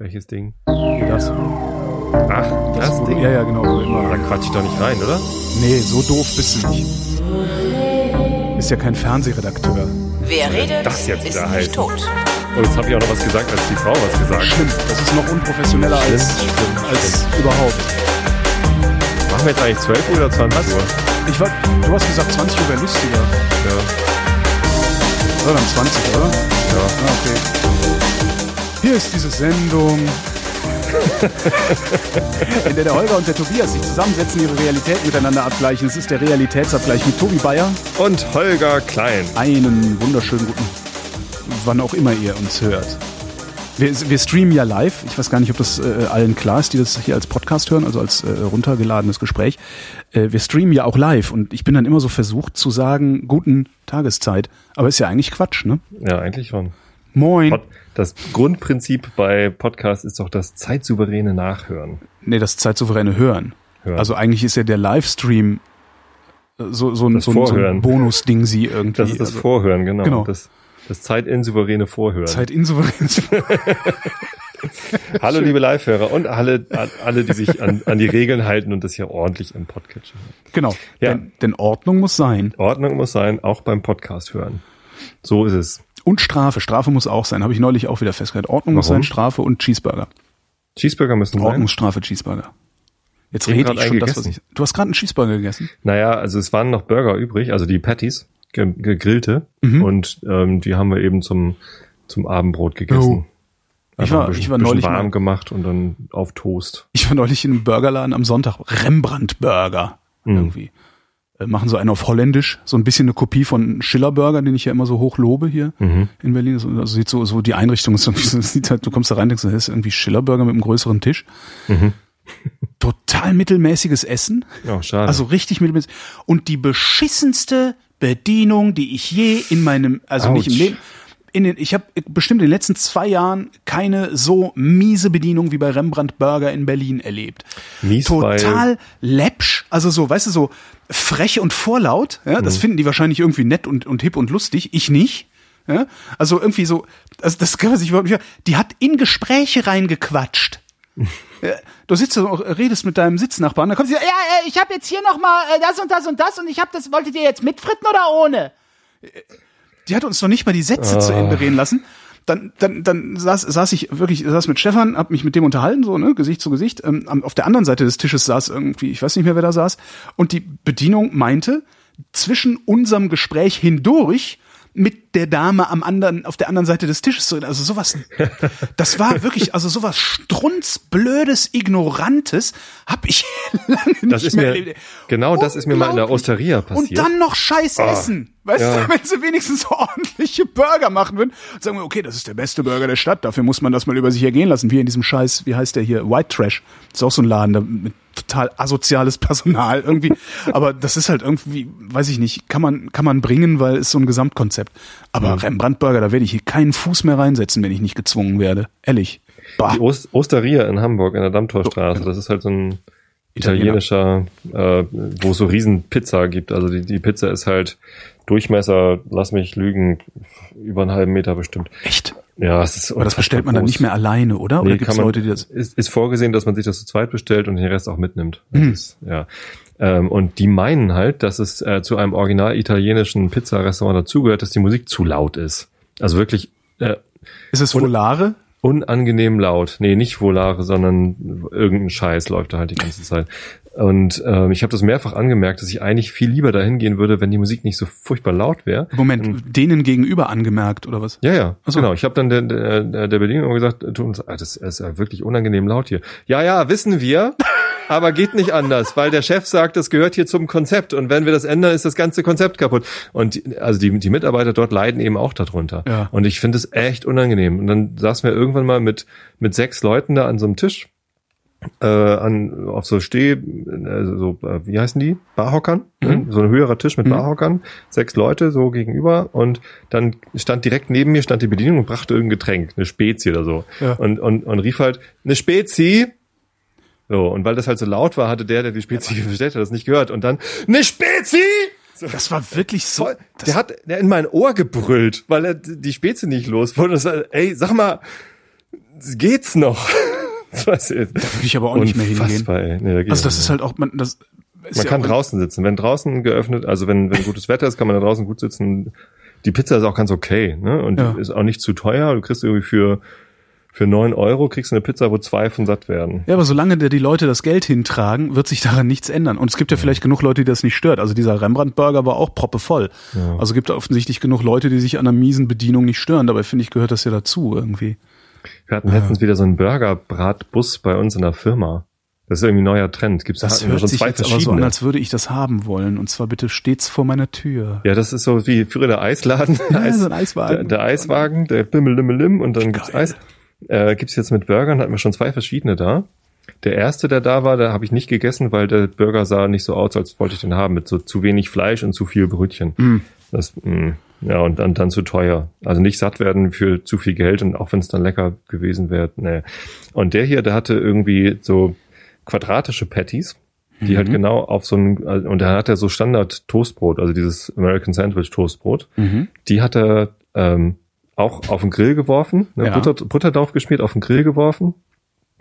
Welches Ding? Das. Ach, das, wo, Ding? Ja, ja, genau. Da quatsch ich doch nicht rein, oder? Nee, so doof bist du nicht. Ist ja kein Fernsehredakteur. Wer redet, das jetzt ist wieder nicht tot. Oh, jetzt habe ich auch noch was gesagt, als die Frau was gesagt hat. Schlimm. Das ist noch unprofessioneller als, als überhaupt. Machen wir jetzt eigentlich 12 Uhr oder 20 Uhr? Ich war, du hast gesagt, 20 Uhr wäre lustiger. Ja. Oder dann 20, oder? ja. Ah, okay. Hier ist diese Sendung, in der der Holger und der Tobias sich zusammensetzen, ihre Realität miteinander abgleichen. Es ist der Realitätsabgleich mit Tobi Bayer. Und Holger Klein. Einen wunderschönen guten, wann auch immer ihr uns hört. Wir, wir streamen ja live. Ich weiß gar nicht, ob das äh, allen klar ist, die das hier als Podcast hören, also als äh, runtergeladenes Gespräch. Äh, wir streamen ja auch live und ich bin dann immer so versucht zu sagen, guten Tageszeit. Aber ist ja eigentlich Quatsch, ne? Ja, eigentlich schon. Moin. Pod das Grundprinzip bei Podcasts ist doch das zeitsouveräne Nachhören. Nee, das zeitsouveräne Hören. Hören. Also eigentlich ist ja der Livestream äh, so, so, ein, so, ein- so ein Vorhören. Bonus-Ding sie irgendwie. Das ist das also, Vorhören, genau. Genau. Das, das zeitinsouveräne Vorhören. Zeitinsouveränes Hallo liebe Live-Hörer und alle, alle, die sich an, an die Regeln halten und das hier ordentlich im Podcatcher. Genau. Ja. Denn, denn Ordnung muss sein. Ordnung muss sein, auch beim Podcast hören. So ist es. Und Strafe. Strafe muss auch sein. Habe ich neulich auch wieder festgestellt. Ordnung muss Warum? sein, Strafe und Cheeseburger. Cheeseburger müssen sein. Ordnungsstrafe, Cheeseburger. Jetzt Ich rede ich schon das, was ich. Du hast gerade einen Cheeseburger gegessen. Naja, also es waren noch Burger übrig, also die Patties, ge gegrillte. Mhm. Und ähm, die haben wir eben zum, zum Abendbrot gegessen. Oh. Ich Einfach war- bisschen, ich war neulich warm mal- gemacht und dann auf Toast. Ich war neulich in einem Burgerladen am Sonntag. Rembrandt Burger. Mhm. Irgendwie. Äh, machen so einen auf Holländisch. So ein bisschen eine Kopie von Schiller Burger, den ich ja immer so hoch lobe hier Mhm. in Berlin. Also sieht so, so die Einrichtung ist irgendwie so, sieht halt, du kommst da rein, denkst, das ist irgendwie Schiller Burger mit einem größeren Tisch. Mhm. Total mittelmäßiges Essen. Oh, schade. Also richtig mittelmäßig. Und die beschissenste Bedienung, die ich je in meinem, also nicht im. Leben, in den, ich habe bestimmt in den letzten zwei Jahren keine so miese Bedienung wie bei Rembrandt Burger in Berlin erlebt. Mies, Total läppsch, also so, weißt du, so frech und vorlaut. Ja, Mhm. das finden die wahrscheinlich irgendwie nett und, und hip und lustig. Ich nicht. Ja, also irgendwie so, also das kann man sich überhaupt nicht. Die hat in Gespräche reingequatscht. Du sitzt und redest mit deinem Sitznachbarn, da kommt sie, ja, äh, ich habe jetzt hier noch mal äh, das und das und das und ich habe das, wolltet ihr jetzt mit fritten oder ohne? Die hat uns noch nicht mal die Sätze zu Ende reden lassen. Dann, dann, dann saß, saß ich wirklich, saß mit Stefan, hab mich mit dem unterhalten, so, ne, Gesicht zu Gesicht. Ähm, auf der anderen Seite des Tisches saß irgendwie, ich weiß nicht mehr, wer da saß. Und die Bedienung meinte, zwischen unserem Gespräch hindurch mit der Dame am anderen, auf der anderen Seite des Tisches zu reden. Also sowas, das war wirklich, also sowas strunzblödes, ignorantes, hab ich lange nicht das ist mehr mir, erlebt. genau das ist mir mal in der. Osteria passiert. Und dann noch Scheiß essen. Weißt ja. du, wenn sie wenigstens so ordentliche Burger machen würden, sagen wir, okay, das ist der beste Burger der Stadt, dafür muss man das mal über sich ergehen lassen. Wie in diesem Scheiß, wie heißt der hier? White Trash. Das ist auch so ein Laden, da mit total asoziales Personal irgendwie. Aber das ist halt irgendwie, weiß ich nicht, kann man, kann man bringen, weil es so ein Gesamtkonzept. Aber Rembrandt Burger, da werde ich hier keinen Fuß mehr reinsetzen, wenn ich nicht gezwungen werde. Ehrlich. Bah. Die Ost Osteria in Hamburg in der Dammtorstraße, das ist halt so ein italienischer, äh, wo es so riesen Pizza gibt. Also die, die Pizza ist halt Durchmesser, lass mich lügen, über einen halben Meter bestimmt. Echt? Ja, es ist Aber das bestellt man dann groß. nicht mehr alleine, oder? oder Nee, gibt kann es Leute, die das. ist, ist vorgesehen, dass man sich das zu zweit bestellt und den Rest auch mitnimmt. Das Hm. ist, ja. Ähm, und die meinen halt, dass es äh, zu einem original italienischen Pizzarestaurant dazugehört, dass die Musik zu laut ist. Also wirklich äh, Ist es Volare? unangenehm laut. Nee, nicht Volare, sondern irgendein Scheiß läuft da halt die ganze Zeit. Und ähm, ich habe das mehrfach angemerkt, dass ich eigentlich viel lieber dahin gehen würde, wenn die Musik nicht so furchtbar laut wäre. Moment, denen gegenüber angemerkt oder was? Ja, ja, so. genau. Ich habe dann der, der, der Bedienung gesagt, tut uns, ah, das ist ja wirklich unangenehm laut hier. Ja, ja, wissen wir, aber geht nicht anders, weil der Chef sagt, das gehört hier zum Konzept und wenn wir das ändern, ist das ganze Konzept kaputt. Und die, also die, die Mitarbeiter dort leiden eben auch darunter. Ja. Und ich finde es echt unangenehm. Und dann saßen wir irgendwann mal mit mit sechs Leuten da an so einem Tisch. Äh, an, auf so Steh, äh, so, äh, wie heißen die? Barhockern? Mhm. So ein höherer Tisch mit Barhockern. Sechs Leute so gegenüber und dann stand direkt neben mir stand die Bedienung und brachte irgendein Getränk, eine Spezi oder so. Ja. Und, und, und rief halt, eine Spezi! So, und weil das halt so laut war, hatte der, der die Spezi bestellt hat, das nicht gehört. Und dann, eine Spezi! Das war wirklich so. Voll, der hat der in mein Ohr gebrüllt, weil er die Spezi nicht los war, ey, sag mal, geht's noch. Das da würde ich aber auch nicht mehr hingehen. Ey. Nee, da also das ist halt auch, man, das ist man ja kann draußen sitzen. Wenn draußen geöffnet, also wenn, wenn gutes Wetter ist, kann man da draußen gut sitzen. Die Pizza ist auch ganz okay, ne? Und ja. ist auch nicht zu teuer. Du kriegst irgendwie für für neun Euro kriegst du eine Pizza, wo zwei von satt werden. Ja, aber solange die Leute das Geld hintragen, wird sich daran nichts ändern. Und es gibt ja, ja. vielleicht genug Leute, die das nicht stört. Also dieser Rembrandt-Burger war auch proppevoll. Ja. Also gibt es offensichtlich genug Leute, die sich an einer miesen Bedienung nicht stören. Dabei finde ich, gehört das ja dazu irgendwie. Wir hatten letztens wieder so einen Burger-Bratbus bei uns in der Firma. Das ist irgendwie ein neuer Trend. Gibt's das hört schon sich zwei jetzt aber so an, als würde ich das haben wollen. Und zwar bitte stets vor meiner Tür. Ja, das ist so wie früher der Eisladen. Ja, Eis, so ein Eiswagen. Der, der Eiswagen, der Bimmel, Limmel, Lim und dann gibt's Eis. Äh, gibt's jetzt mit Burgern, hatten wir schon zwei verschiedene da. Der erste, der da war, da habe ich nicht gegessen, weil der Burger sah nicht so aus, als wollte ich den haben, mit so zu wenig Fleisch und zu viel Brötchen. Mm. Das, mh, mm, ja, und dann, dann zu teuer. Also nicht satt werden für zu viel Geld und auch wenn es dann lecker gewesen wäre, nee. Und der hier, der hatte irgendwie so quadratische Patties, die halt mhm. halt genau auf so ein, und da hat er so Standard Toastbrot, also dieses American Sandwich Toastbrot, mhm. die hat er ähm, auch auf den Grill geworfen, ne, ja. Butter, Butter drauf geschmiert, auf den Grill geworfen,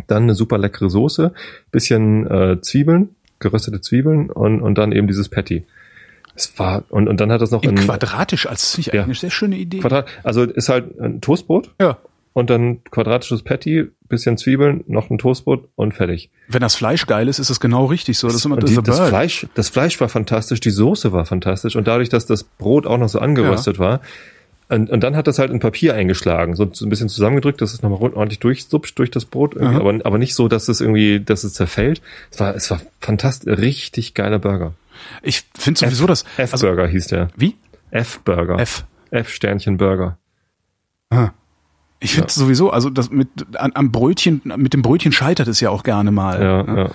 dann eine super leckere Soße, bisschen äh, Zwiebeln, geröstete Zwiebeln und, und dann eben dieses Patty. Es war, und, und dann hat das noch in, quadratisch, als finde ich ja, eine sehr schöne Idee. Quadrat, also ist halt ein Toastbrot. Ja. Und dann quadratisches Patty, bisschen Zwiebeln, noch ein Toastbrot und fertig. Wenn das Fleisch geil ist, ist es genau richtig so. Das, ist immer die, das Fleisch, das Fleisch war fantastisch, die Soße war fantastisch und dadurch, dass das Brot auch noch so angeröstet ja. war, und, und dann hat das halt in Papier eingeschlagen, so, ein bisschen zusammengedrückt, dass es nochmal ordentlich durchsuppt durch das Brot, aber, aber nicht so, dass es irgendwie, dass es zerfällt. Es war, es war fantastisch, richtig geiler Burger. Ich finde sowieso das. F-Burger also, hieß der. Wie? F-Burger. F. F-Sternchen Burger. Ah. Ich finde ja. sowieso, also das mit an, am Brötchen, mit dem Brötchen scheitert es ja auch gerne mal. Ja, ja. ja.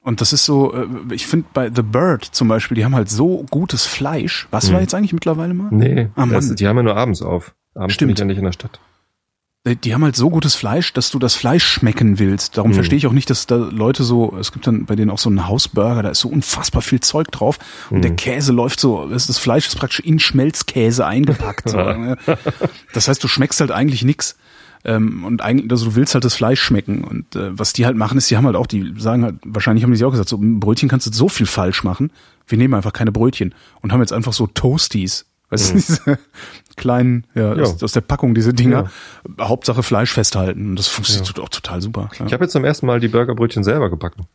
Und das ist so, äh, ich finde bei The Bird zum Beispiel, die haben halt so gutes Fleisch. Was hm. war jetzt eigentlich mittlerweile mal? Nee, ah, das, die haben ja nur abends auf. Abends Stimmt. bin ich ja nicht in der Stadt. Die haben halt so gutes Fleisch, dass du das Fleisch schmecken willst. Darum hm. verstehe ich auch nicht, dass da Leute so, es gibt dann bei denen auch so einen Hausburger, da ist so unfassbar viel Zeug drauf und hm. der Käse läuft so, das Fleisch ist praktisch in Schmelzkäse eingepackt. so, ne? Das heißt, du schmeckst halt eigentlich nix. Ähm, und eigentlich, also du willst halt das Fleisch schmecken. Und äh, was die halt machen, ist, die haben halt auch, die sagen halt, wahrscheinlich haben die sich auch gesagt, so ein Brötchen kannst du so viel falsch machen. Wir nehmen einfach keine Brötchen und haben jetzt einfach so Toasties. Weißt mhm. du, diese kleinen, ja. Aus, aus, der Packung, diese Dinger. Ja. Hauptsache Fleisch festhalten. Und das funktioniert ja. auch total super. Ich habe jetzt zum ersten Mal die Burgerbrötchen selber gebacken.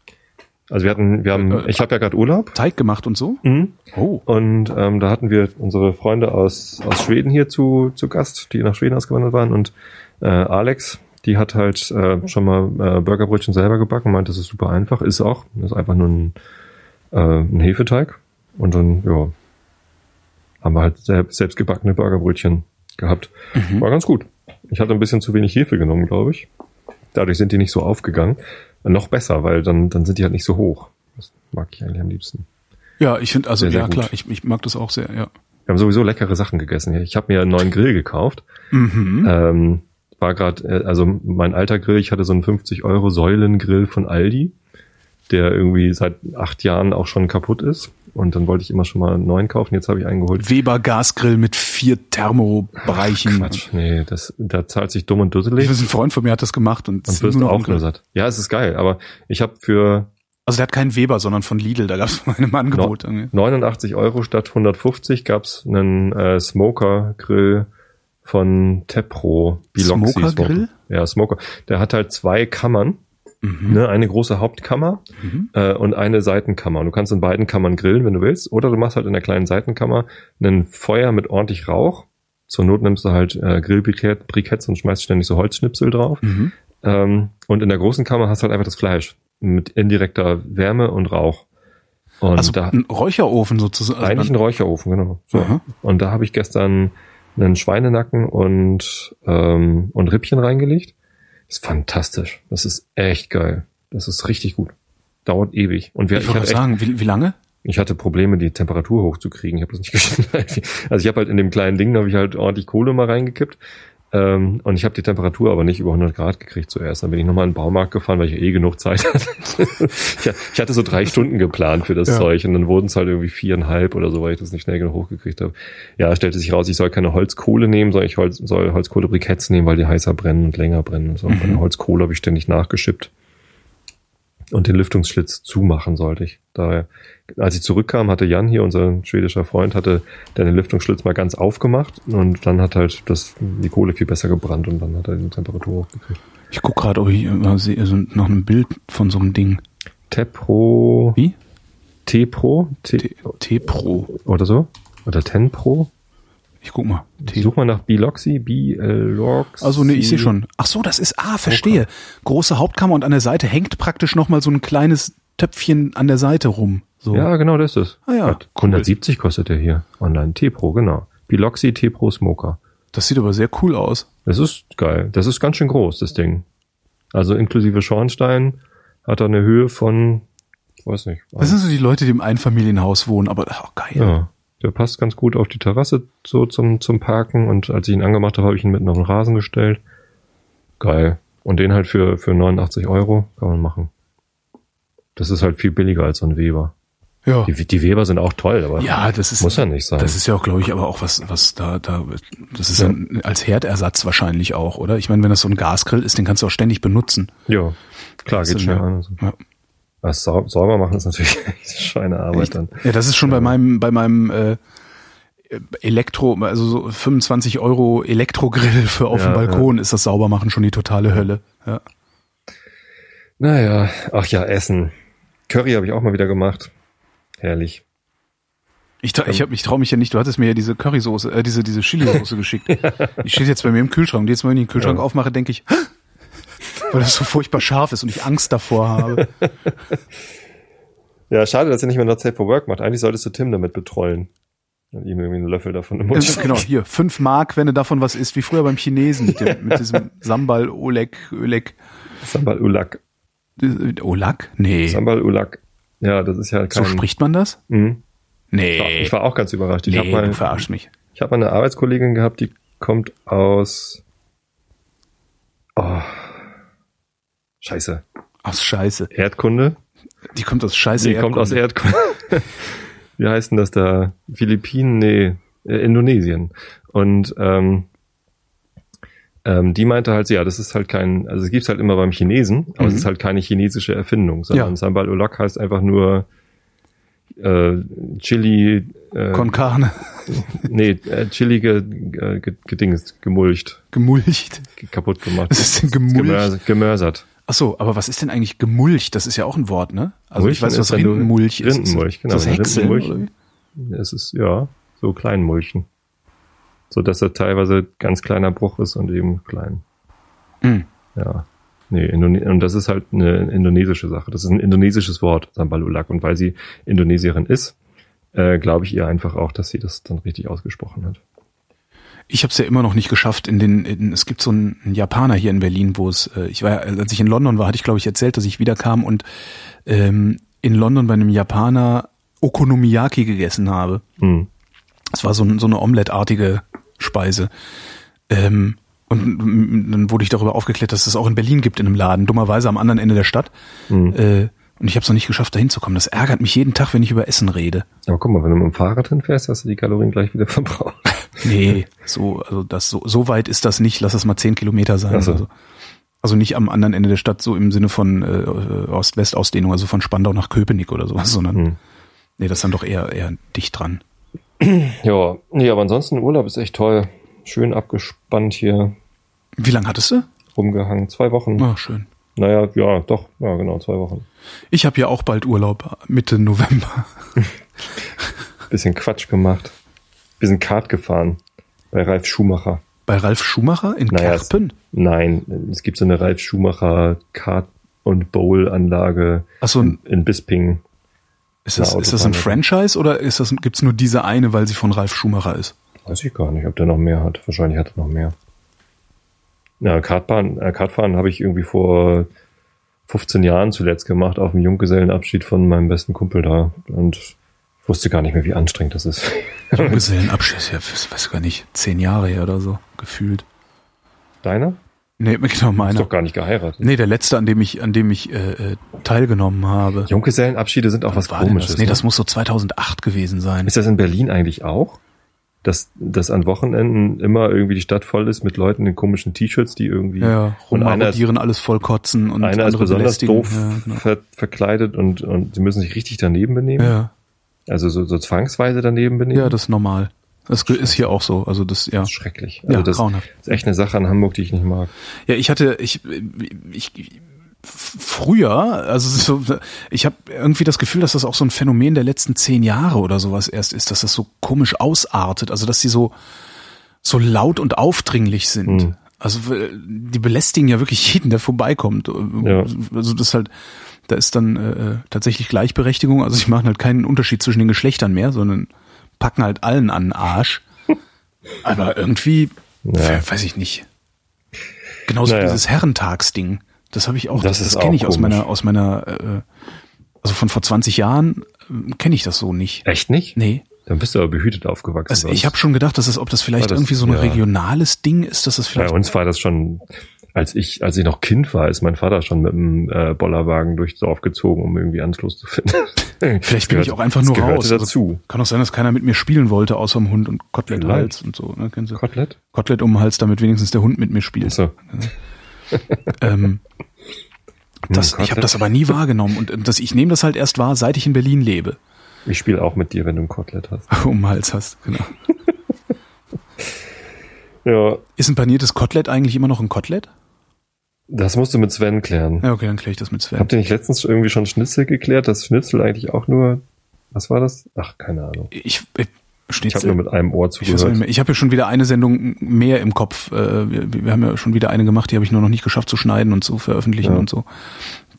Also wir hatten, wir haben, äh, ich habe ja gerade Urlaub. Teig gemacht und so? Mhm. Oh. Und ähm, da hatten wir unsere Freunde aus, aus Schweden hier zu, zu Gast, die nach Schweden ausgewandert waren und äh, Alex, die hat halt äh, schon mal äh, Burgerbrötchen selber gebacken, meint, das ist super einfach, ist auch. Das ist einfach nur ein, äh, ein Hefeteig. Und dann, ja, haben wir halt selbst, gebackene Burgerbrötchen gehabt. Mhm. War ganz gut. Ich hatte ein bisschen zu wenig Hefe genommen, glaube ich. Dadurch sind die nicht so aufgegangen. noch besser, weil dann, dann sind die halt nicht so hoch. Das mag ich eigentlich am liebsten. Ja, ich finde, also sehr, sehr ja gut. klar, ich, ich mag das auch sehr, ja. Wir haben sowieso leckere Sachen gegessen. Ich habe mir einen neuen Grill gekauft. Mhm. Ähm, war gerade, äh, also mein alter Grill, ich hatte so einen 50 Euro Säulengrill von Aldi, der irgendwie seit acht Jahren auch schon kaputt ist. Und dann wollte ich immer schon mal einen neuen kaufen. Jetzt habe ich einen geholt. Weber Gasgrill mit vier Thermobereichen. Quatsch, nee, das, da zahlt sich dumm und dusselig. Ein Freund von mir hat das gemacht und, und wirst auch nur satt. Ja, es ist geil, aber ich habe für also der hat keinen Weber, sondern von Lidl, da gab es mal ein Angebot. No, 89 Euro statt 150 gab's einen äh, Smoker-Grill von Tepro. Biloxi Smoker Grill? Ja, Smoker. Der hat halt zwei Kammern. Mhm. Ne, eine große Hauptkammer mhm. äh, und eine Seitenkammer. Und du kannst in beiden Kammern grillen, wenn du willst. Oder du machst halt in der kleinen Seitenkammer ein Feuer mit ordentlich Rauch. Zur Not nimmst du halt äh, Grillbriketts und schmeißt ständig so Holzschnipsel drauf. Mhm. Ähm, und in der großen Kammer hast du halt einfach das Fleisch mit indirekter Wärme und Rauch. Und also da, ein Räucherofen sozusagen. Also eigentlich ein Räucherofen, genau. So. Und da habe ich gestern einen Schweinenacken und, ähm, und Rippchen reingelegt. Das ist fantastisch. Das ist echt geil. Das ist richtig gut. Dauert ewig. Und wir, ich, wollte sagen, wie, wie lange? Ich hatte Probleme, die Temperatur hochzukriegen. Ich habe das nicht geschafft. Also ich habe halt in dem kleinen Ding, da habe ich halt ordentlich Kohle mal reingekippt. Ähm, und ich habe die Temperatur aber nicht über 100 Grad gekriegt zuerst. Dann bin ich nochmal in den Baumarkt gefahren, weil ich eh genug Zeit hatte. ich, hatte so drei Stunden geplant für das Ja. Zeug und dann wurden es halt irgendwie viereinhalb oder so, weil ich das nicht schnell genug hochgekriegt habe. Ja, stellte sich raus, ich soll keine Holzkohle nehmen, sondern ich Holz, soll Holzkohlebriketts nehmen, weil die heißer brennen und länger brennen. Und so. Der Holzkohle habe ich ständig nachgeschippt. Und den Lüftungsschlitz zumachen sollte ich. Daher, als ich zurückkam, hatte Jan hier, unser schwedischer Freund, hatte den Lüftungsschlitz mal ganz aufgemacht und dann hat halt das, die Kohle viel besser gebrannt und dann hat er die Temperatur hochgekriegt. Ich guck gerade, ob ich sehe also noch ein Bild von so einem Ding. Tepro, Wie? T-Pro, T-Pro. oder so? Oder Ten Pro? Ich guck mal. T Such mal nach Biloxi, B-Lox. also nee, ich sehe schon. Ach so, das ist, ah, verstehe. Große Hauptkammer und an der Seite hängt praktisch noch mal so ein kleines Töpfchen an der Seite rum. So. Ja, genau, das ist es. Ah ja, Hat 170 kostet der hier online. T-Pro, genau. Biloxi T-Pro Smoker. Das sieht aber sehr cool aus. Das ist geil. Das ist ganz schön groß, das Ding. Also inklusive Schornstein hat er eine Höhe von, ich weiß nicht. Das sind so die Leute, die im Einfamilienhaus wohnen, aber ach, geil. ja, der passt ganz gut auf die Terrasse so zum, zum Parken und als ich ihn angemacht habe, habe ich ihn mitten auf den Rasen gestellt. Geil. Und den halt für, für 89 Euro kann man machen. Das ist halt viel billiger als so ein Weber. Ja. Die, die Weber sind auch toll, aber Ja, das ist muss ja nicht sein. Das ist ja auch, glaube ich, aber auch was, was da, da, das ist ja. als Herdersatz wahrscheinlich auch, oder? Ich meine, wenn das so ein Gasgrill ist, den kannst du auch ständig benutzen. ja, klar, geht ist schnell an. und so. Ja. Was sau sauber machen ist natürlich Schweinearbeit Echt? dann. Ja, das ist schon bei meinem, bei meinem äh, Elektro, also so 25 Euro Elektrogrill für auf dem Ja, Balkon ist das Saubermachen schon die totale Hölle. Ja. Naja, ach ja, Essen. Curry habe ich auch mal wieder gemacht. Herrlich. Ich, tra- ich, hab, ich traue mich ja nicht, du hattest mir ja diese Currysoße, äh, diese, diese Chili-Soße geschickt. Die steht jetzt bei mir im Kühlschrank. Und jetzt, wenn ich den Kühlschrank Ja. aufmache, denke ich, weil das so furchtbar scharf ist und ich Angst davor habe. Ja, schade, dass er nicht mehr Not Safe for Work macht. Eigentlich solltest du Tim damit betreuen. Und ihm irgendwie einen Löffel davon im Mund. genau, hier, fünf Mark, wenn du davon was isst, wie früher beim Chinesen mit, dem, mit diesem Sambal, Oleg, Oleg, Sambal Ulak. Olak? Nee. Sambal Ulak. Ja, das ist ja so kein... spricht man das? Mhm. Nee. Ich war auch ganz überrascht. Ich nee, habe mal, du verarschst mich. ich hab mal eine Arbeitskollegin gehabt, die kommt aus... Oh. Scheiße. Aus Scheiße. Erdkunde. Die kommt aus Scheiße. Die kommt aus Erdkunde. Wie heißt denn das da? Philippinen? Nee, äh, Indonesien. Und ähm, ähm, die meinte halt, ja, das ist halt kein, also es gibt's halt immer beim Chinesen, aber Mhm. es ist halt keine chinesische Erfindung, sondern Ja. Sambal Ulak heißt einfach nur äh, Chili, äh, Con Carne. nee, äh, Chili ge, äh, ge, gedings, gemulcht, Gemulcht. ge- kaputt gemacht. Was ist denn gemulcht? Gemörsert. Ach so, aber was ist denn eigentlich gemulcht? Das ist ja auch ein Wort, ne? Also ich Mulchen weiß, was Rindenmulch ist. Rindenmulch, genau. Ist das Häckseln, Rindenmulch. oder? Es ist, ja, so Kleinmulchen. So dass er teilweise ganz kleiner Bruch ist und eben klein. Hm. Ja. Nee, Indone und das ist halt eine indonesische Sache. Das ist ein indonesisches Wort, Sambalulak. Und weil sie Indonesierin ist, äh, glaube ich ihr einfach auch, dass sie das dann richtig ausgesprochen hat. Ich habe es ja immer noch nicht geschafft. In den, in, es gibt so einen, Japaner hier in Berlin, wo es, äh, ich war, ja- als ich in London war, hatte ich glaube ich erzählt, dass ich wiederkam und ähm, in London bei einem Japaner Okonomiyaki gegessen habe. Hm. Es war so, so eine Omelette-artige Speise. Ähm, und dann wurde ich darüber aufgeklärt, dass es das auch in Berlin gibt in einem Laden, dummerweise am anderen Ende der Stadt. Hm. Äh, und ich habe es noch nicht geschafft, da hinzukommen. Das ärgert mich jeden Tag, wenn ich über Essen rede. Aber guck mal, wenn du mit dem Fahrrad hinfährst, hast du die Kalorien gleich wieder verbraucht. Nee, so, also das, so, so weit ist das nicht. Lass es mal zehn Kilometer sein. Ach so. Also, also nicht am anderen Ende der Stadt, so im Sinne von äh, Ost-West-Ausdehnung, also von Spandau nach Köpenick oder sowas, sondern Hm. nee, das ist dann doch eher, eher dicht dran. Ja, nee, aber ansonsten Urlaub ist echt toll. Schön abgespannt hier Wie lange hattest du? rumgehangen. Zwei Wochen. Ah, schön. Naja, ja, doch, ja, genau, zwei Wochen. Ich habe ja auch bald Urlaub, Mitte November. Bisschen Quatsch gemacht. Bisschen Kart gefahren. Bei Ralf Schumacher. Bei Ralf Schumacher in Naja, Kerpen. Nein, es gibt so eine Ralf Schumacher Kart- und Bowl-Anlage Achso, in, in Bisping. ist das, ist das ein. Franchise oder ist das, gibt's nur diese eine, weil sie von Ralf Schumacher ist? Weiß ich gar nicht, ob der noch mehr hat. Wahrscheinlich hat er noch mehr. Ja, Kartbahn, äh, Kartfahren habe ich irgendwie vor 15 Jahren zuletzt gemacht, auf dem Junggesellenabschied von meinem besten Kumpel da. Und ich wusste gar nicht mehr, wie anstrengend das ist. Junggesellenabschied, ja, ich weiß gar nicht, zehn Jahre her oder so, gefühlt. Deiner? Nee, genau Ist meiner. doch gar nicht geheiratet. Nee, der letzte, an dem ich, an dem ich äh, äh, teilgenommen habe. Junggesellenabschiede sind auch was komisches. Das? Nee, ne? das muss so 2008 gewesen sein. Ist das in Berlin eigentlich auch? Dass, dass an Wochenenden immer irgendwie die Stadt voll ist mit Leuten in komischen T-Shirts, die irgendwie Ja, ja, und einer ist, alles vollkotzen und einer ist besonders belästigen. doof Ja, genau. ver, verkleidet und, und sie müssen sich richtig daneben benehmen. ja, Also so, so zwangsweise daneben benehmen. ja, das ist normal. Das ist hier auch so. Also das, ja. Das ist schrecklich. Also Ja, das grauenhaft. ist echt eine Sache an Hamburg, die ich nicht mag. Ja, ich hatte, ich, ich, früher, also so, ich habe irgendwie das Gefühl, dass das auch so ein Phänomen der letzten zehn Jahre oder sowas erst ist, dass das so komisch ausartet. Also dass sie so so laut und aufdringlich sind. Hm. Also die belästigen ja wirklich jeden, der vorbeikommt. Ja. Also das halt, da ist dann äh, tatsächlich Gleichberechtigung. Also sie machen halt keinen Unterschied zwischen den Geschlechtern mehr, sondern packen halt allen an den Arsch. Aber irgendwie, Ja. weiß ich nicht. Genauso Naja. dieses Herrentagsding. Das habe ich auch, Das das, das kenne ich aus meiner, aus meiner, äh, also von vor 20 Jahren äh, kenne ich das so nicht. Echt nicht? Nee. Dann bist du aber behütet aufgewachsen. Also ich habe schon gedacht, dass es, ob das vielleicht das- irgendwie so ein ja. regionales Ding ist, dass das Bei vielleicht. uns war das schon, als ich, als ich noch Kind war, ist mein Vater schon mit einem äh, Bollerwagen durchs Dorf gezogen, um irgendwie Anschluss zu finden. Vielleicht bin ich auch einfach das nur raus. Also dazu. kann auch sein, dass keiner mit mir spielen wollte, außer dem Hund und Kotelett. Hals und so. Ne? Kotelett? Kotelett um den Hals, damit wenigstens der Hund mit mir spielt. So. Ähm, das, ich habe das aber nie wahrgenommen und das, ich nehme das halt erst wahr, seit ich in Berlin lebe. Ich spiele auch mit dir, wenn du ein Kotelett hast. um den Hals hast, genau. Ja, Ist ein paniertes Kotelett eigentlich immer noch ein Kotelett? das musst du mit Sven klären. Ja, okay, dann kläre ich das mit Sven. Habt ihr nicht letztens irgendwie schon Schnitzel geklärt, dass Schnitzel eigentlich auch nur, was war das? Ach, keine Ahnung. Ich, äh, Ich habe Schnitzel. nur mit einem Ohr Ich, zugehört. mehr. ich habe ja schon wieder eine Sendung mehr im Kopf. Äh, Wir, wir haben ja schon wieder eine gemacht, die habe ich nur noch nicht geschafft zu schneiden und zu veröffentlichen Ja. und so.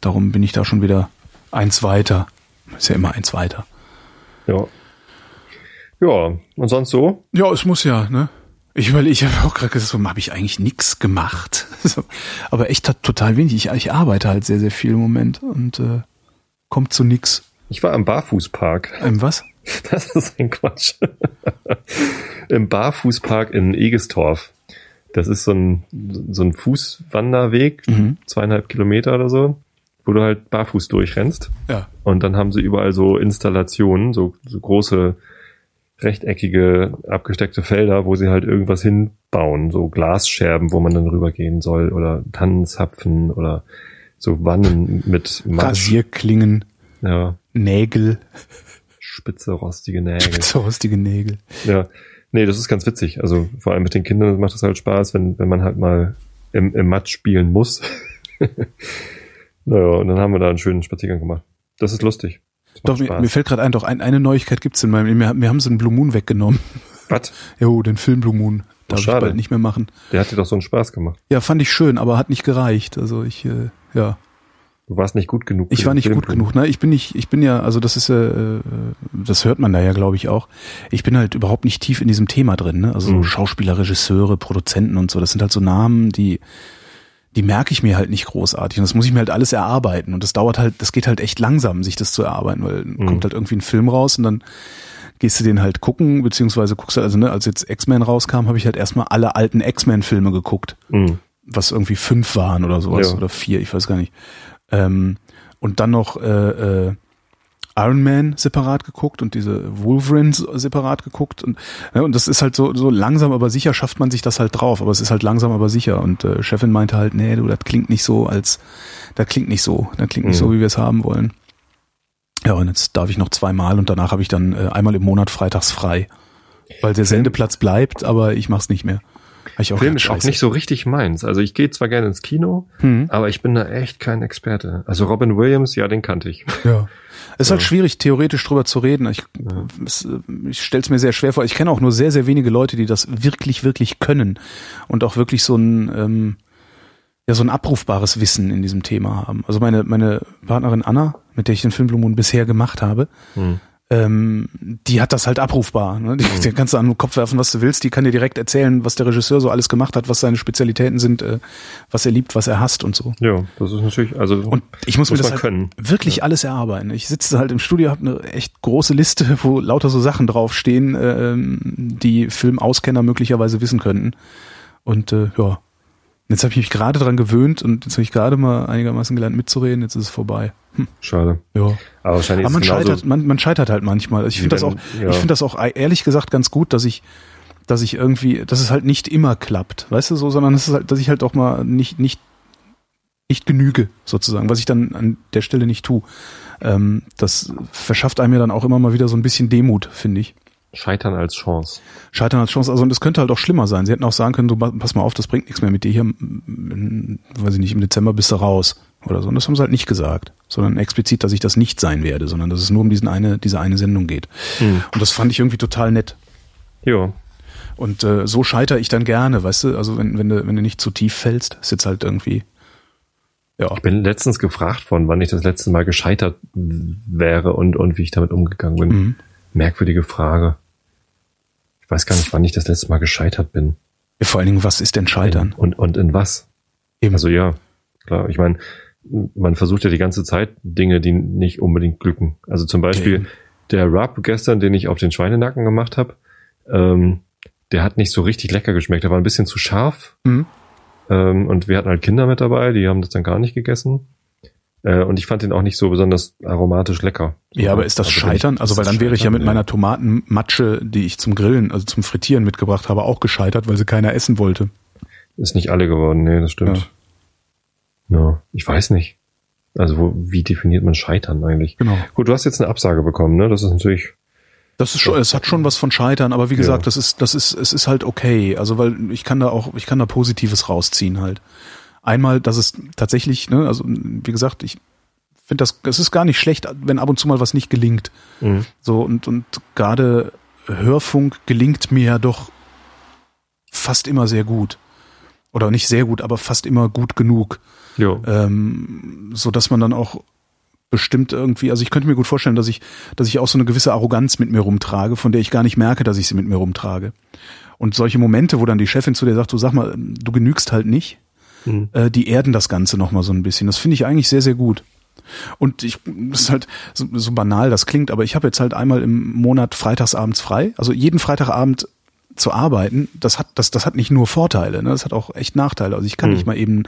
Darum bin ich da schon wieder eins weiter. Ist ja immer eins weiter. Ja. Ja, und sonst so? Ja, es muss ja, ne? Ich überlege, ich habe auch gerade gesagt, so habe ich eigentlich nix gemacht. So, Aber echt total wenig. Ich, ich arbeite halt sehr, sehr viel im Moment und äh, kommt zu nix. Ich war am Barfußpark. Ähm, was? Das ist ein Quatsch. Im Barfußpark in Egestorf. Das ist so ein, so ein Fußwanderweg, Mhm. zweieinhalb Kilometer oder so, wo du halt barfuß durchrennst. Ja. Und dann haben sie überall so Installationen, so, so große rechteckige, abgesteckte Felder, wo sie halt irgendwas hinbauen, so Glasscherben, wo man dann rübergehen soll, oder Tannenzapfen oder so Wannen mit Matsch. Rasierklingen, Ja, Nägel, spitze, rostige Nägel. so rostige Nägel. Ja, nee, das ist ganz witzig. Also vor allem mit den Kindern macht es halt Spaß, wenn, wenn man halt mal im, im Matsch spielen muss. naja, und dann haben wir da einen schönen Spaziergang gemacht. Das ist lustig. Das Doch, mir, mir fällt gerade ein, doch ein, eine Neuigkeit gibt's in meinem, wir, wir haben so einen Blue Moon weggenommen. Was? Jo, den Film Blue Moon. Darf ich schade. bald nicht mehr machen. Der hat dir doch so einen Spaß gemacht. Ja, fand ich schön, aber hat nicht gereicht. Also ich, äh, ja. Du warst nicht gut genug. Ich war nicht gut genug. Ne? Ich bin nicht, ich bin ja, also das ist, äh, äh, das hört man da ja, glaube ich, auch. Ich bin halt überhaupt nicht tief in diesem Thema drin. Ne? Also so Mhm. Schauspieler, Regisseure, Produzenten und so. Das sind halt so Namen, die, die merke ich mir halt nicht großartig. Und das muss ich mir halt alles erarbeiten. Und das dauert halt, das geht halt echt langsam, sich das zu erarbeiten, weil Mhm. kommt halt irgendwie ein Film raus und dann gehst du den halt gucken, beziehungsweise guckst du, also ne, als jetzt X-Men rauskam, habe ich halt erstmal alle alten X-Men-Filme geguckt Mhm. was irgendwie fünf waren oder sowas Ja. oder vier, ich weiß gar nicht. Ähm, und dann noch äh, äh, Iron Man separat geguckt und diese Wolverines separat geguckt und ja, und das ist halt so so langsam aber sicher schafft man sich das halt drauf, aber es ist halt langsam aber sicher und äh, Chefin meinte halt, nee, du, das klingt nicht so als das klingt nicht so, das klingt nicht Mhm. so, wie wir es haben wollen. Ja, und jetzt darf ich noch zweimal und danach habe ich dann äh, einmal im Monat freitags frei. Weil der Sendeplatz bleibt, aber ich mach's nicht mehr. Ich auch ist auch nicht so richtig meins. Also ich gehe zwar gerne ins Kino, Hm. aber ich bin da echt kein Experte. Also Robin Williams, ja, den kannte ich. Ja. Es ist halt Ja. schwierig, theoretisch drüber zu reden. Ich, es, äh, ich stelle es mir sehr schwer vor. Ich kenne auch nur sehr, sehr wenige Leute, die das wirklich, wirklich können und auch wirklich so ein, ähm, ja, so ein abrufbares Wissen in diesem Thema haben. Also meine, meine Partnerin Anna, mit der ich den Film Blue Moon bisher gemacht habe, Hm. Ähm, die hat das halt abrufbar. Ne? Die, die kannst du an den Kopf werfen, was du willst. Die kann dir direkt erzählen, was der Regisseur so alles gemacht hat, was seine Spezialitäten sind, äh, was er liebt, was er hasst und so. Ja, das ist natürlich, also Und ich muss, muss mir das halt können. wirklich alles erarbeiten. Ich sitze halt im Studio, habe eine echt große Liste, wo lauter so Sachen draufstehen, ähm, die Filmauskenner möglicherweise wissen könnten. Und äh, ja, Jetzt habe ich mich gerade dran gewöhnt und jetzt habe ich gerade mal einigermaßen gelernt mitzureden, jetzt ist es vorbei. Hm. Schade. Ja. Aber wahrscheinlich Aber man scheitert, man, man scheitert halt manchmal. Ich finde das auch, ja. ich finde das auch ehrlich gesagt ganz gut, dass ich, dass ich irgendwie, dass es halt nicht immer klappt, weißt du so, sondern es ist halt, dass ich halt auch mal nicht, nicht, nicht genüge, sozusagen, was ich dann an der Stelle nicht tue. Ähm, das verschafft einem ja dann auch immer mal wieder so ein bisschen Demut, finde ich. Scheitern als Chance. Scheitern als Chance, also und es könnte halt auch schlimmer sein. Sie hätten auch sagen können, so, pass mal auf, das bringt nichts mehr mit dir hier, weiß ich nicht, im Dezember bist du raus oder so. Und das haben sie halt nicht gesagt, sondern explizit, dass ich das nicht sein werde, sondern dass es nur um diesen eine, diese eine Sendung geht. Hm. Und das fand ich irgendwie total nett. Ja. Und äh, so scheitere ich dann gerne, weißt du, also wenn, wenn du, wenn du nicht zu tief fällst, ist jetzt halt irgendwie, ja. Ich bin letztens gefragt worden, wann ich das letzte Mal gescheitert wäre und, und wie ich damit umgegangen bin. Mhm. Merkwürdige Frage. Ich weiß gar nicht, wann ich das letzte Mal gescheitert bin. ja. Vor allen Dingen, was ist denn Scheitern? Und, und in was? Eben. Also ja, klar. Ich meine, man versucht ja die ganze Zeit Dinge, die nicht unbedingt glücken. Also zum Beispiel Eben. der Rub gestern, den ich auf den Schweinenacken gemacht habe, ähm, der hat nicht so richtig lecker geschmeckt. Der war ein bisschen zu scharf. Mhm. Ähm, und wir hatten halt Kinder mit dabei, die haben das dann gar nicht gegessen. Äh, und ich fand den auch nicht so besonders aromatisch lecker. Ja, aber ist das Also Scheitern? also, weil dann wäre ich ja mit meiner Tomatenmatsche, die ich zum Grillen, also zum Frittieren mitgebracht habe, auch gescheitert, weil sie keiner essen wollte. Ist nicht alle geworden, nee, das stimmt. Ja. ich weiß nicht. Also wo, wie definiert man Scheitern eigentlich? Genau. Gut, du hast jetzt eine Absage bekommen, ne? Das ist natürlich. Das ist schon, es hat schon was von Scheitern, aber wie gesagt, Ja. das ist, das ist, es ist halt okay. Also, weil ich kann da auch, ich kann da Positives rausziehen halt. Einmal, dass es tatsächlich, ne, also wie gesagt, ich finde das, es ist gar nicht schlecht, wenn ab und zu mal was nicht gelingt. Mhm. So, und, und gerade Hörfunk gelingt mir ja doch fast immer sehr gut. Oder nicht sehr gut, aber fast immer gut genug. Ja. Ähm, so dass man dann auch bestimmt irgendwie, also ich könnte mir gut vorstellen, dass ich, dass ich auch so eine gewisse Arroganz mit mir rumtrage, von der ich gar nicht merke, dass ich sie mit mir rumtrage. Und solche Momente, wo dann die Chefin zu dir sagt, du sag mal, du genügst halt nicht, Mhm. äh, die erden das Ganze nochmal so ein bisschen. Das finde ich eigentlich sehr, sehr gut. Und ich, das ist halt so, so banal, das klingt, aber ich habe jetzt halt einmal im Monat freitagsabends frei. Also jeden Freitagabend zu arbeiten, das hat, das, das hat nicht nur Vorteile, ne? das hat auch echt Nachteile. Also ich kann Hm. nicht mal eben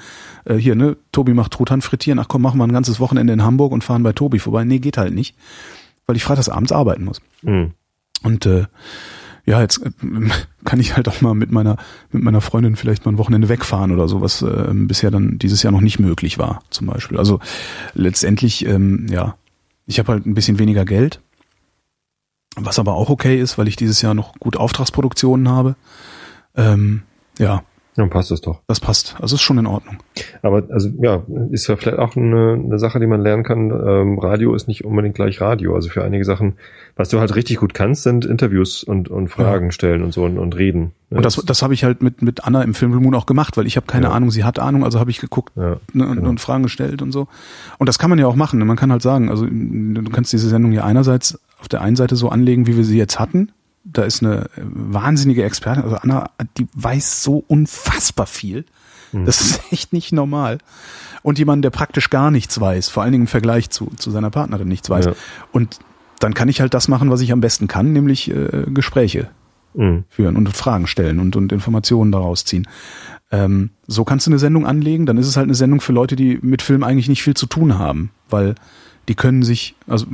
äh, hier, ne, Tobi macht Truthahn frittieren, ach komm, machen wir ein ganzes Wochenende in Hamburg und fahren bei Tobi vorbei. Nee, geht halt nicht, weil ich freitagsabends arbeiten muss. Mhm. Und äh, ja, jetzt äh, kann ich halt auch mal mit meiner mit meiner Freundin vielleicht mal ein Wochenende wegfahren oder so, was äh, bisher dann dieses Jahr noch nicht möglich war, zum Beispiel. Also letztendlich, ähm, ja, ich habe halt ein bisschen weniger Geld, was aber auch okay ist, weil ich dieses Jahr noch gut Auftragsproduktionen habe. Ähm, ja, Dann passt das doch. das passt. Also ist schon in Ordnung. Aber also ja, ist ja vielleicht auch eine, eine Sache, die man lernen kann. Ähm, Radio ist nicht unbedingt gleich Radio. Also für einige Sachen, was du halt richtig gut kannst, sind Interviews und, und Fragen stellen und so und, und reden. Und das, das habe ich halt mit mit Anna im Film Blue Moon auch gemacht, weil ich habe keine Ja. Ahnung, sie hat Ahnung, also habe ich geguckt ja. ne, und, Genau. und Fragen gestellt und so. Und das kann man ja auch machen. Man kann halt sagen, also du kannst diese Sendung ja einerseits auf der einen Seite so anlegen, wie wir sie jetzt hatten. Da ist eine wahnsinnige Expertin, also Anna, die weiß so unfassbar viel. Mhm. Das ist echt nicht normal. Und jemand, der praktisch gar nichts weiß, vor allen Dingen im Vergleich zu, zu seiner Partnerin nichts weiß. Ja. Und dann kann ich halt das machen, was ich am besten kann, nämlich äh, Gespräche Mhm. führen und Fragen stellen und, und Informationen daraus ziehen. Ähm, so kannst du eine Sendung anlegen, dann ist es halt eine Sendung für Leute, die mit Film eigentlich nicht viel zu tun haben, weil die können sich, also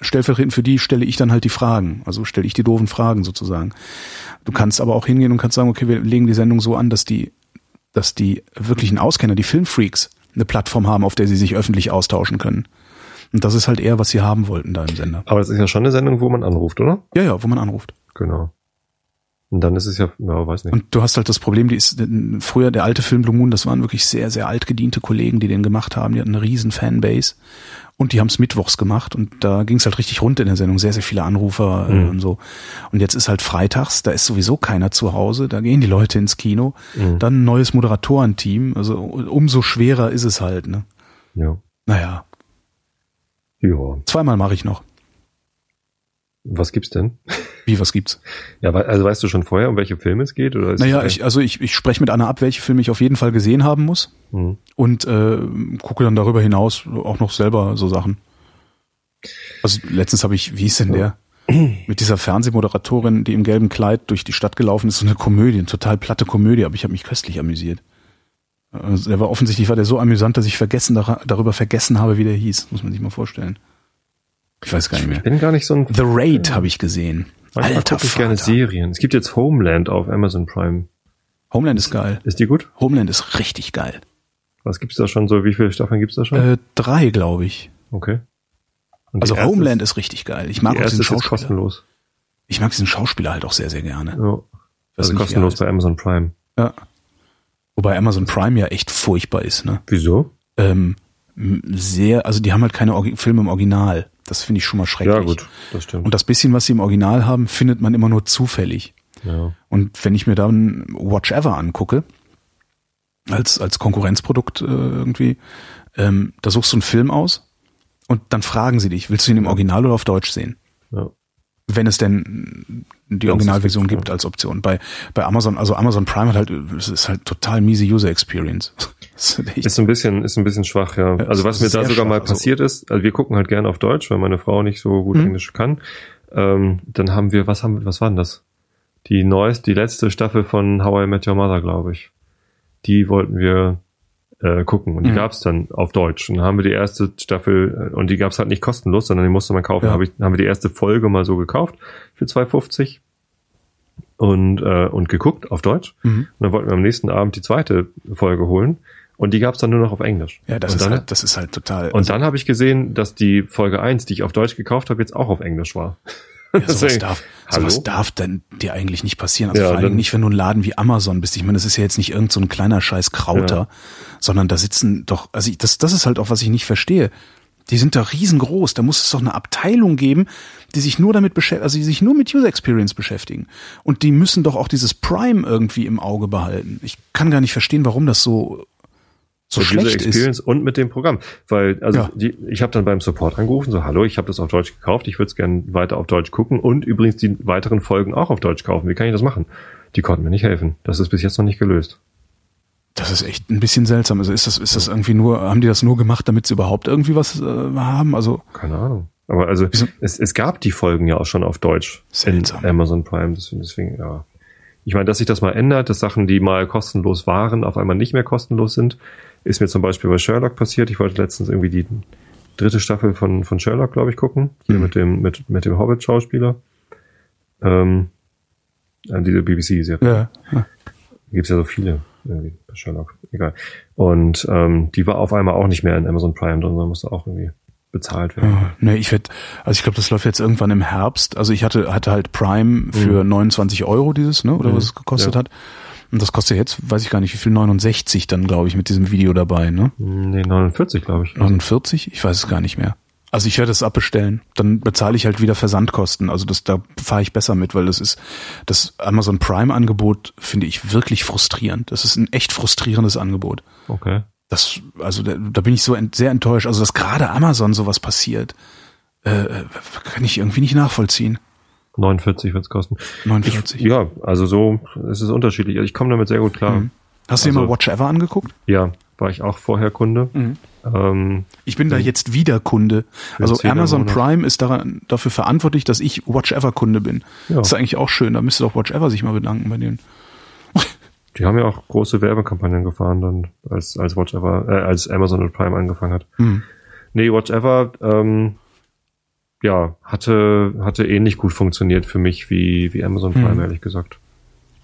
stellvertretend für die stelle ich dann halt die Fragen, also stelle ich die doofen Fragen sozusagen. Du kannst aber auch hingehen und kannst sagen, okay, wir legen die Sendung so an, dass die, dass die wirklichen Auskenner, die Filmfreaks, eine Plattform haben, auf der sie sich öffentlich austauschen können. Und das ist halt eher, was sie haben wollten da im Sender. Aber das ist ja schon eine Sendung, wo man anruft, oder? Ja, ja, wo man anruft. Genau. Und dann ist es ja, ja, weiß nicht. Und du hast halt das Problem, die ist früher der alte Film Blue Moon, das waren wirklich sehr, sehr altgediente Kollegen, die den gemacht haben. Die hatten eine riesen Fanbase und die haben es mittwochs gemacht und da ging es halt richtig rund in der Sendung. Sehr, sehr viele Anrufer äh, Mhm. und so. Und jetzt ist halt freitags, da ist sowieso keiner zu Hause, da gehen die Leute ins Kino. Mhm. Dann ein neues Moderatorenteam. Also umso schwerer ist es halt, ne? Ja. Naja, Ja. zweimal mache ich noch. Was gibt's denn? Wie, was gibt's? Ja, also weißt du schon vorher, um welche Filme es geht? Oder ist Naja, ich, also ich, ich spreche mit Anna ab, welche Filme ich auf jeden Fall gesehen haben muss. Mhm. und äh, gucke dann darüber hinaus auch noch selber so Sachen. Also letztens habe ich, wie hieß denn der? Mit dieser Fernsehmoderatorin, die im gelben Kleid durch die Stadt gelaufen ist, so eine Komödie, eine total platte Komödie, aber ich habe mich köstlich amüsiert. Also der war offensichtlich war der so amüsant, dass ich vergessen darüber vergessen habe, wie der hieß. Muss man sich mal vorstellen. Ich weiß gar nicht mehr. Ich bin gar nicht so ein. The Raid habe ich gesehen. Manchmal Alter gucke ich Vater. gerne Serien. Es gibt jetzt Homeland auf Amazon Prime. Homeland ist geil. Ist die gut? Homeland ist richtig geil. Was gibt's da schon so? Wie viele Staffeln gibt's da schon? Äh, drei, glaube ich. okay. Und Also Homeland ist richtig geil. Ich mag auch diesen ist Schauspieler. kostenlos. Ich mag diesen Schauspieler halt auch sehr, sehr gerne. Ja. Also kostenlos bei Amazon Prime. Ja. Wobei Amazon Prime ja echt furchtbar ist, ne? Wieso? Ähm, sehr, also die haben halt keine Orgi Filme im Original. Das finde ich schon mal schrecklich. Ja, gut, das stimmt. Und das bisschen, was sie im Original haben, findet man immer nur zufällig. ja. Und wenn ich mir dann Watch Ever angucke, als, als Konkurrenzprodukt äh, irgendwie, ähm, da suchst du einen Film aus und dann fragen sie dich, willst du ihn im Original oder auf Deutsch sehen? ja. Wenn es denn die Originalversion gibt, als Option. Bei, bei Amazon, also Amazon Prime hat halt, es ist halt total miese User Experience. Ist ein bisschen, ist ein bisschen schwach, ja. Ja, also was mir da sogar mal schwach, also- passiert ist, also wir gucken halt gerne auf Deutsch, weil meine Frau nicht so gut Mhm. Englisch kann. Ähm, dann haben wir, was haben wir, was war denn das? Die neueste, die letzte Staffel von How I Met Your Mother, glaube ich. Die wollten wir äh, gucken und die Mhm. gab's dann auf Deutsch. Und dann haben wir die erste Staffel, äh, und die gab's halt nicht kostenlos, sondern die musste man kaufen. Ja. Hab ich, haben wir die erste Folge mal so gekauft für 2,50 und, äh, und geguckt auf Deutsch. Mhm. Und dann wollten wir am nächsten Abend die zweite Folge holen. Und die gab's dann nur noch auf Englisch. Ja, das und ist dann, halt, das ist halt total. Und dann habe ich gesehen, dass die Folge 1, die ich auf Deutsch gekauft habe, jetzt auch auf Englisch war. Ja, sowas darf, hallo? sowas darf dann dir eigentlich nicht passieren. Also Ja, vor allen Dingen dann- nicht, wenn du ein Laden wie Amazon bist. Ich meine, das ist ja jetzt nicht irgend so ein kleiner Scheiß Krauter, Ja. sondern da sitzen doch, also ich, das, das ist halt auch, was ich nicht verstehe. Die sind da riesengroß. Da muss es doch eine Abteilung geben, die sich nur damit beschäftigt, also die sich nur mit User Experience beschäftigen. Und die müssen doch auch dieses Prime irgendwie im Auge behalten. Ich kann gar nicht verstehen, warum das so, so mit User schlecht ist. Experience und mit dem Programm. Weil, also Ja. die, ich habe dann beim Support angerufen, so, hallo, ich habe das auf Deutsch gekauft, ich würde es gerne weiter auf Deutsch gucken und übrigens die weiteren Folgen auch auf Deutsch kaufen. Wie kann ich das machen? Die konnten mir nicht helfen. Das ist bis jetzt noch nicht gelöst. Das ist echt ein bisschen seltsam. Also ist das, ist das irgendwie nur, haben die das nur gemacht, damit sie überhaupt irgendwie was äh, haben? Also Keine Ahnung. Aber also es, es gab die Folgen ja auch schon auf Deutsch Seltsam. in Amazon Prime. Deswegen, deswegen ja. Ich meine, dass sich das mal ändert, dass Sachen, die mal kostenlos waren, auf einmal nicht mehr kostenlos sind, ist mir zum Beispiel bei Sherlock passiert. Ich wollte letztens irgendwie die dritte Staffel von, von Sherlock, glaube ich, gucken. Hier Mhm. mit dem, mit, mit dem Hobbit-Schauspieler. Ähm, äh, diese BBC-Serie. ja, ja. Gibt's ja so viele irgendwie bei Sherlock. Egal. Und ähm, die war auf einmal auch nicht mehr in Amazon Prime drin, sondern musste auch irgendwie bezahlt werden. Ja, nee, ich werd, also ich glaube, das läuft jetzt irgendwann im Herbst. Also ich hatte, hatte halt Prime für 29 Euro dieses, ne, oder Mhm. was es gekostet Ja. hat. Und das kostet jetzt, weiß ich gar nicht, wie viel, 69 dann, glaube ich, mit diesem Video dabei, ne? Nee, 49, glaube ich. 49? Ich weiß es gar nicht mehr. Also ich werde es abbestellen. Dann bezahle ich halt wieder Versandkosten. Also das, da fahre ich besser mit, weil das ist, das Amazon Prime Angebot finde ich wirklich frustrierend. Das ist ein echt frustrierendes Angebot. Okay. Das, also da, da bin ich so ent, sehr enttäuscht. Also dass gerade Amazon sowas passiert, äh, äh, kann ich irgendwie nicht nachvollziehen. 49 wird's kosten. 49. Ich, ja, also so es ist unterschiedlich. Ich komme damit sehr gut klar. Mhm. Hast du dir Also- mal Watch Ever angeguckt? Ja, war ich auch vorher Kunde. Mhm. Ähm, Ich bin da jetzt wieder Kunde. Also Amazon. Prime ist daran, dafür verantwortlich, dass ich Watch Ever Kunde bin. Ja. Das ist eigentlich auch schön. Da müsste doch Watch Ever sich mal bedanken bei denen. die haben ja auch große Werbekampagnen gefahren, dann als als Watch Ever, äh, als Amazon und Prime angefangen hat. Mhm. Nee, Watch Ever, ähm, ja, hatte hatte ähnlich gut funktioniert für mich wie wie Amazon Prime Mhm. ehrlich gesagt.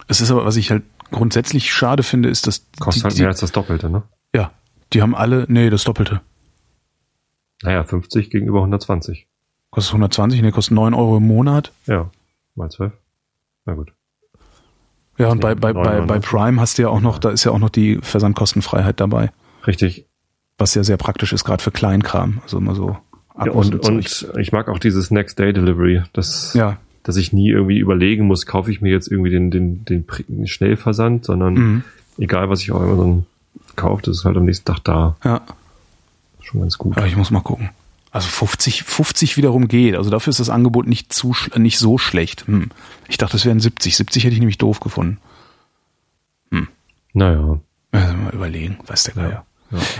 Es ist aber, was ich halt grundsätzlich schade finde, ist, dass Kostet die, halt die, mehr als das Doppelte, ne? ja, die haben alle, nee, das Doppelte. Naja, 50 gegenüber 120. Kostet 120, nee, kostet 9 Euro im Monat. Ja, mal 12. Na gut. Ja, und bei, bei, bei, bei 99. Prime hast du ja auch noch, da ist ja auch noch die Versandkostenfreiheit dabei, Richtig. was ja sehr praktisch ist, gerade für Kleinkram. Also immer so Ja, und, Zeug. und ich mag auch dieses Next Day Delivery. Das, ja, dass ich nie irgendwie überlegen muss, kaufe ich mir jetzt irgendwie den, den, den Schnellversand, sondern mhm. egal was ich auf Amazon kaufe, das ist halt am nächsten Tag da. ja. Schon ganz gut. Ja, ich muss mal gucken. Also 50, 50 wiederum geht. Also dafür ist das Angebot nicht zu nicht so schlecht. Hm. Ich dachte, es wären 70. 70 hätte ich nämlich doof gefunden. Naja. Also mal überlegen, weiß der Geier. Ja.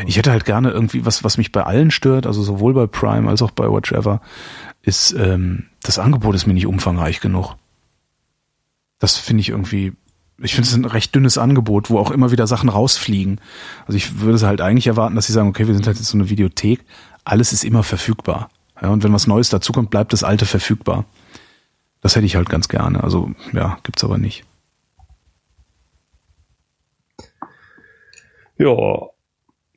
Ich hätte halt gerne irgendwie, was, was mich bei allen stört, also sowohl bei Prime als auch bei Watch Ever, ist, ähm, das Angebot ist mir nicht umfangreich genug. Das finde ich irgendwie ich finde es ein recht dünnes Angebot, wo auch immer wieder Sachen rausfliegen. Also ich würde es halt eigentlich erwarten, dass sie sagen, okay, wir sind halt jetzt so eine Videothek, alles ist immer verfügbar. Ja, und wenn was Neues dazukommt, bleibt das alte verfügbar. Das hätte ich halt ganz gerne. Also ja, gibt's aber nicht. Ja,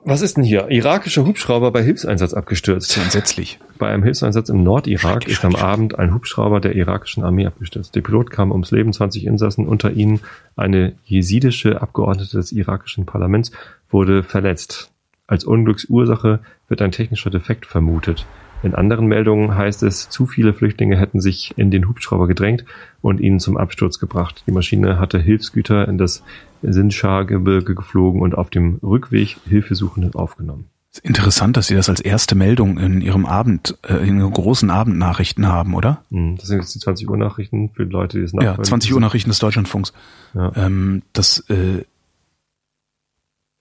was ist denn hier? Irakischer Hubschrauber bei Hilfseinsatz abgestürzt. Entsetzlich. Bei einem Hilfseinsatz im Nordirak ist am Abend ein Hubschrauber der irakischen Armee abgestürzt. Der Pilot kam ums Leben, 20 Insassen, unter ihnen eine jesidische Abgeordnete des irakischen Parlaments wurde verletzt. Als Unglücksursache wird ein technischer Defekt vermutet. In anderen Meldungen heißt es, zu viele Flüchtlinge hätten sich in den Hubschrauber gedrängt und ihn zum Absturz gebracht. Die Maschine hatte Hilfsgüter in das Sinjar-Gebirge geflogen und auf dem Rückweg Hilfesuchende aufgenommen. Ist interessant, dass Sie das als erste Meldung in Ihrem Abend, äh, in Ihren großen Abendnachrichten haben, oder? Hm, Das sind jetzt die 20 Uhr Nachrichten für die Leute, die es Ja, 20 Uhr Nachrichten des Deutschlandfunks. Ja. Ähm, das, äh,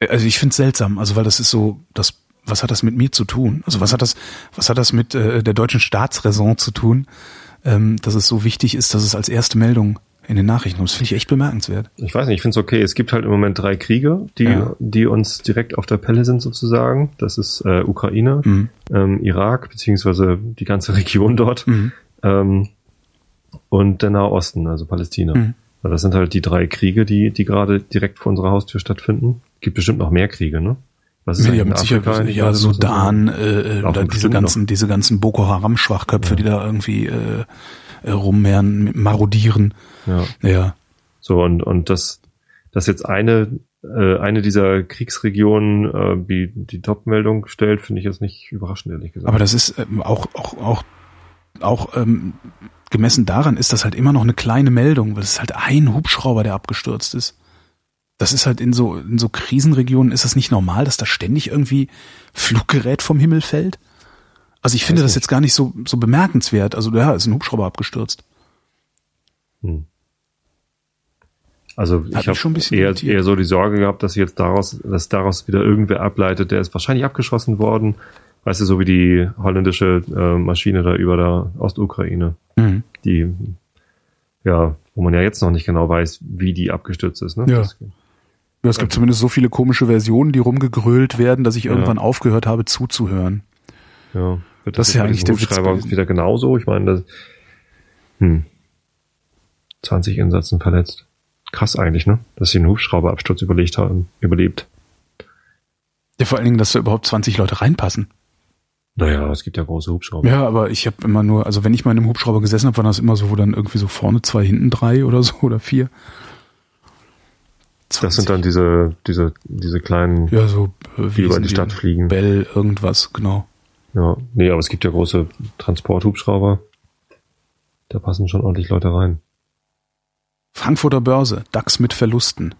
also ich finde es seltsam, also weil das ist so, das, was hat das mit mir zu tun? Also was hat das, was hat das mit äh, der deutschen Staatsräson zu tun, ähm, dass es so wichtig ist, dass es als erste Meldung in den Nachrichten kommt? Das finde ich echt bemerkenswert. Ich weiß nicht, ich finde es okay. Es gibt halt im Moment drei Kriege, die, Ja. die uns direkt auf der Pelle sind sozusagen. Das ist äh, Ukraine, Mhm. ähm, Irak, beziehungsweise die ganze Region dort Mhm. ähm, und der Nahe Osten, also Palästina. Mhm. Weil Das sind halt die drei Kriege, die, die gerade direkt vor unserer Haustür stattfinden. Gibt bestimmt noch mehr Kriege, ne? Was Ja, eigentlich mit Sicherheit, eigentlich ja? Sudan, äh, Auch da diese ganzen, diese ganzen Boko Haram Schwachköpfe, die da irgendwie äh, äh, rummehren, marodieren. Ja. Ja. So, und, und das, dass jetzt eine, äh, eine dieser Kriegsregionen äh, die, die Top-Meldung stellt, finde ich jetzt nicht überraschend, ehrlich gesagt. Aber das ist ähm, auch, auch, auch, auch ähm, gemessen daran ist das halt immer noch eine kleine Meldung, weil es ist halt ein Hubschrauber, der abgestürzt ist. Das ist halt in so, in so Krisenregionen ist das nicht normal, dass da ständig irgendwie Fluggerät vom Himmel fällt. Also ich finde das jetzt gar nicht so, so bemerkenswert. Also ja, ist ein Hubschrauber abgestürzt. Hm. Also mich ich habe schon ein bisschen eher, eher so die Sorge gehabt, dass jetzt daraus, dass daraus wieder irgendwer ableitet, der ist wahrscheinlich abgeschossen worden. Weißt du, so wie die holländische äh, Maschine da über der Ostukraine, Mhm. die ja, wo man ja jetzt noch nicht genau weiß, wie die abgestürzt ist. Ne? Ja. Das, Ja, es gibt zumindest so viele komische Versionen, die rumgegrölt werden, dass ich irgendwann aufgehört habe zuzuhören. ja, wird Das ist ja eigentlich der gewesen. wieder genauso. Ich meine, das, hm, 20 Insassen verletzt. Krass eigentlich, ne? Dass sie einen Hubschrauberabsturz überlegt haben, überlebt. Ja, vor allen Dingen, dass da überhaupt 20 Leute reinpassen. Naja, es gibt ja große Hubschrauber. Ja, aber ich habe immer nur, also wenn ich mal in einem Hubschrauber gesessen habe, war das immer so, wo dann irgendwie so vorne zwei, hinten drei oder so oder vier. Das sind dann diese, diese, diese kleinen, ja so äh, die über die Stadt fliegen. Bell irgendwas, genau. Ja, nee, aber es gibt ja große Transporthubschrauber. Da passen schon ordentlich Leute rein. Frankfurter Börse, DAX mit Verlusten.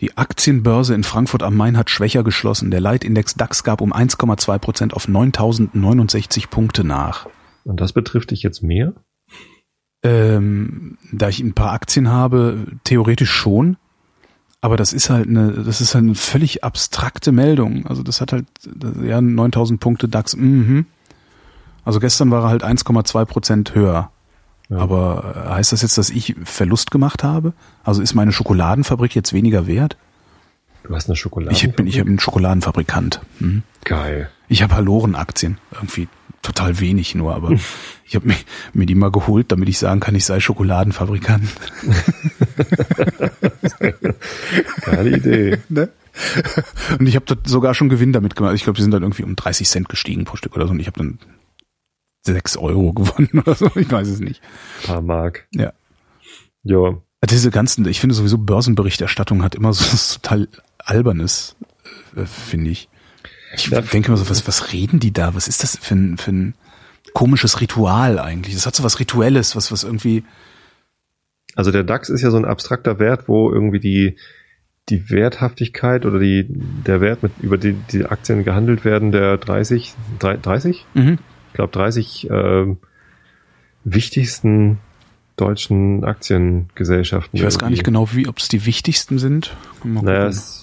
Die Aktienbörse in Frankfurt am Main hat schwächer geschlossen. Der Leitindex DAX gab um 1,2 Prozent auf 9069 Punkte nach. Und das betrifft dich jetzt mehr? Ähm, da ich ein paar Aktien habe, theoretisch schon. Aber das ist halt eine, das ist halt eine völlig abstrakte Meldung. Also das hat halt, ja, 9000 Punkte DAX, mhm. Also gestern war er halt 1,2 Prozent höher. Ja. Aber heißt das jetzt, dass ich Verlust gemacht habe? Also ist meine Schokoladenfabrik jetzt weniger wert? Du hast eine Schokolade. Ich bin, ich bin ein Schokoladenfabrikant. Mhm. Geil. Ich habe Haloren-Aktien. Irgendwie total wenig nur, aber ich habe mir, mir die mal geholt, damit ich sagen kann, ich sei Schokoladenfabrikant. Geile Idee. Ne? Und ich habe dort sogar schon Gewinn damit gemacht. Ich glaube, die sind dann irgendwie um 30 Cent gestiegen pro Stück oder so. Und ich habe dann 6 Euro gewonnen oder so. Ich weiß es nicht. Paar Mark. Ja. Ja. Diese ganzen, ich finde sowieso Börsenberichterstattung hat immer so total Albernes, äh, finde ich. Ich Ja. denke immer so, was, was reden die da? Was ist das für ein, für ein komisches Ritual eigentlich? Das hat so was Rituelles, was, was irgendwie, Also der DAX ist ja so ein abstrakter Wert, wo irgendwie die, die Werthaftigkeit oder die, der Wert, mit, über die die Aktien gehandelt werden, der 30, drei- 30? mhm. Ich glaube 30 ähm, wichtigsten deutschen Aktiengesellschaften. ich weiß gar nicht irgendwie. genau, wie, ob es die wichtigsten sind. Naja, es,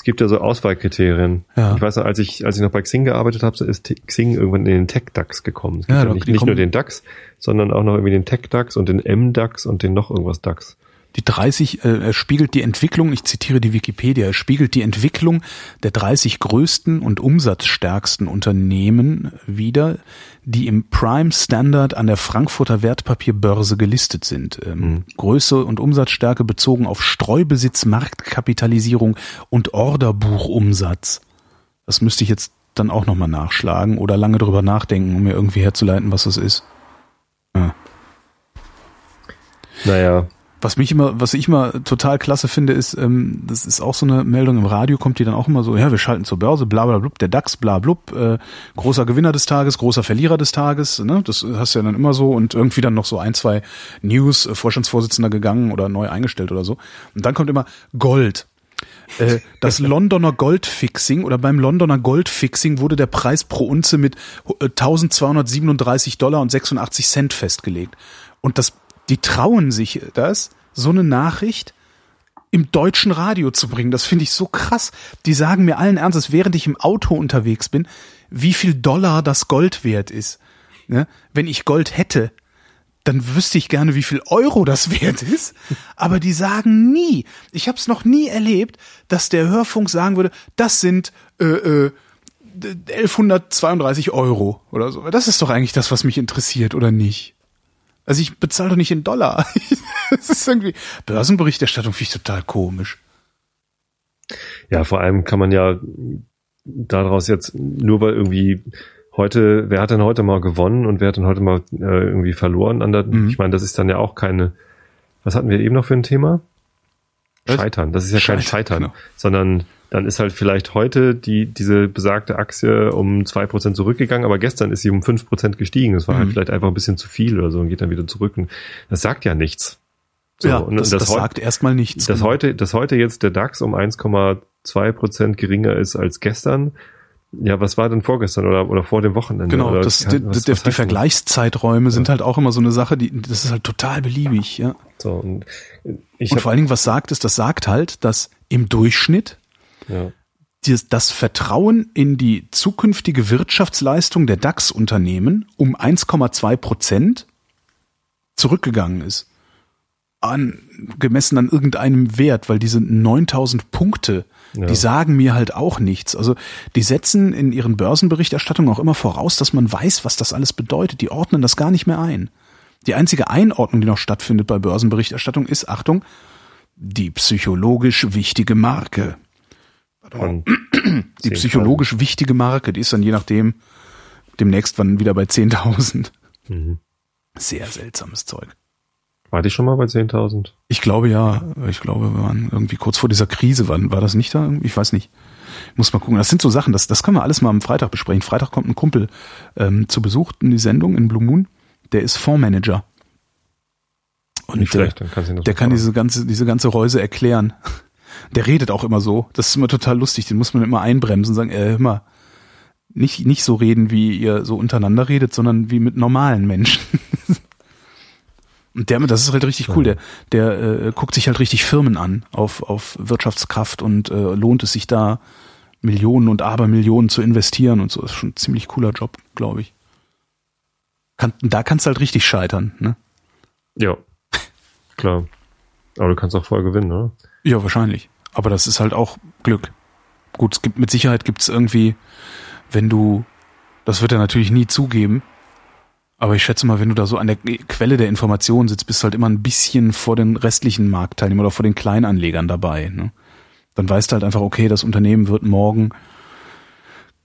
es gibt ja so Auswahlkriterien. Ja. Ich weiß noch, als ich, als ich noch bei Xing gearbeitet habe, so ist Xing irgendwann in den Tech-DAX gekommen. Es gibt Ja, ja, nicht, nicht nur den DAX, sondern auch noch irgendwie den Tech-DAX und den M-DAX und den noch irgendwas DAX. Die 30 äh, er spiegelt die Entwicklung, ich zitiere die Wikipedia, er spiegelt die Entwicklung der 30 größten und umsatzstärksten Unternehmen wider, die im Prime Standard an der Frankfurter Wertpapierbörse gelistet sind. Ähm, mhm. Größe und Umsatzstärke bezogen auf Streubesitz, Marktkapitalisierung und Orderbuchumsatz. Das müsste ich jetzt dann auch nochmal nachschlagen oder lange drüber nachdenken, um mir irgendwie herzuleiten, was das ist. Ja. Naja, was mich immer, was ich immer total klasse finde, ist, ähm, das ist auch so eine Meldung im Radio, kommt die dann auch immer so, ja, wir schalten zur Börse, bla bla blub, der DAX, bla blub, äh, großer Gewinner des Tages, großer Verlierer des Tages, ne? Das hast du ja dann immer so und irgendwie dann noch so ein, zwei News, äh, Vorstandsvorsitzender gegangen oder neu eingestellt oder so. Und dann kommt immer Gold. Äh, das Londoner Goldfixing oder beim Londoner Goldfixing wurde der Preis pro Unze mit 1237 äh, Dollar und 86 Cent festgelegt. Und das die trauen sich das, so eine Nachricht im deutschen Radio zu bringen. Das finde ich so krass. Die sagen mir allen Ernstes, während ich im Auto unterwegs bin, wie viel Dollar das Gold wert ist. Ne? Wenn ich Gold hätte, dann wüsste ich gerne, wie viel Euro das wert ist. Aber die sagen nie, ich habe es noch nie erlebt, dass der Hörfunk sagen würde, das sind äh, äh, 1132 Euro oder so. Das ist doch eigentlich das, was mich interessiert, oder nicht? Also ich bezahle doch nicht in Dollar. das ist irgendwie, Börsenberichterstattung finde ich total komisch. Ja, vor allem kann man ja daraus jetzt, nur weil irgendwie heute, wer hat denn heute mal gewonnen und wer hat denn heute mal äh, irgendwie verloren an der, mhm. ich meine, das ist dann ja auch keine, was hatten wir eben noch für ein Thema? Scheitern. Das ist ja Scheitern, kein Scheitern, genau. sondern dann ist halt vielleicht heute die, diese besagte Aktie um zwei Prozent zurückgegangen, aber gestern ist sie um fünf Prozent gestiegen. Das war halt mhm. halt vielleicht einfach ein bisschen zu viel oder so und geht dann wieder zurück. Und das sagt ja nichts. So, ja, und das, das, das sagt erstmal nichts. Dass genau. heute, dass heute jetzt der DAX um 1,2 Prozent geringer ist als gestern, ja, was war denn vorgestern oder, oder vor dem Wochenende? Genau, oder das, die, was, die, was die Vergleichszeiträume ja. sind halt auch immer so eine Sache, die, das ist halt total beliebig, ja. So, und ich und vor allen Dingen, was sagt es? Das sagt halt, dass im Durchschnitt ja. das Vertrauen in die zukünftige Wirtschaftsleistung der DAX-Unternehmen um 1,2 Prozent zurückgegangen ist. An, gemessen an irgendeinem Wert, weil diese 9000 Punkte, ja. die sagen mir halt auch nichts. Also die setzen in ihren Börsenberichterstattungen auch immer voraus, dass man weiß, was das alles bedeutet. Die ordnen das gar nicht mehr ein. Die einzige Einordnung, die noch stattfindet bei Börsenberichterstattung, ist, Achtung, die psychologisch wichtige Marke. Von die psychologisch wichtige Marke, die ist dann je nachdem demnächst wann wieder bei 10.000. Mhm. Sehr seltsames Zeug. War die schon mal bei 10.000? Ich glaube ja. Ich glaube, wir waren irgendwie kurz vor dieser Krise. War, war das nicht da? Ich weiß nicht. Ich muss mal gucken. Das sind so Sachen, das, das können wir alles mal am Freitag besprechen. Freitag kommt ein Kumpel ähm, zu Besuch in die Sendung in Blue Moon. Der ist Fondsmanager. Und nicht schlecht, dann kannst du der kann diese ganze, diese ganze Reuse erklären. Der redet auch immer so. Das ist immer total lustig. Den muss man immer einbremsen und sagen, äh, hör mal, nicht, nicht so reden, wie ihr so untereinander redet, sondern wie mit normalen Menschen. Und der, das ist halt richtig cool. Der, der äh, guckt sich halt richtig Firmen an auf, auf Wirtschaftskraft und äh, lohnt es sich da Millionen und Abermillionen zu investieren und so. Das ist schon ein ziemlich cooler Job, glaube ich. Kann, da kannst du halt richtig scheitern, ne? Ja, klar. Aber du kannst auch voll gewinnen, oder? Ja, wahrscheinlich. Aber das ist halt auch Glück. Gut, es gibt mit Sicherheit gibt es irgendwie, wenn du, das wird er natürlich nie zugeben, aber ich schätze mal, wenn du da so an der Quelle der Information sitzt, bist du halt immer ein bisschen vor den restlichen Marktteilnehmern oder vor den Kleinanlegern dabei. Ne? Dann weißt du halt einfach, okay, das Unternehmen wird morgen,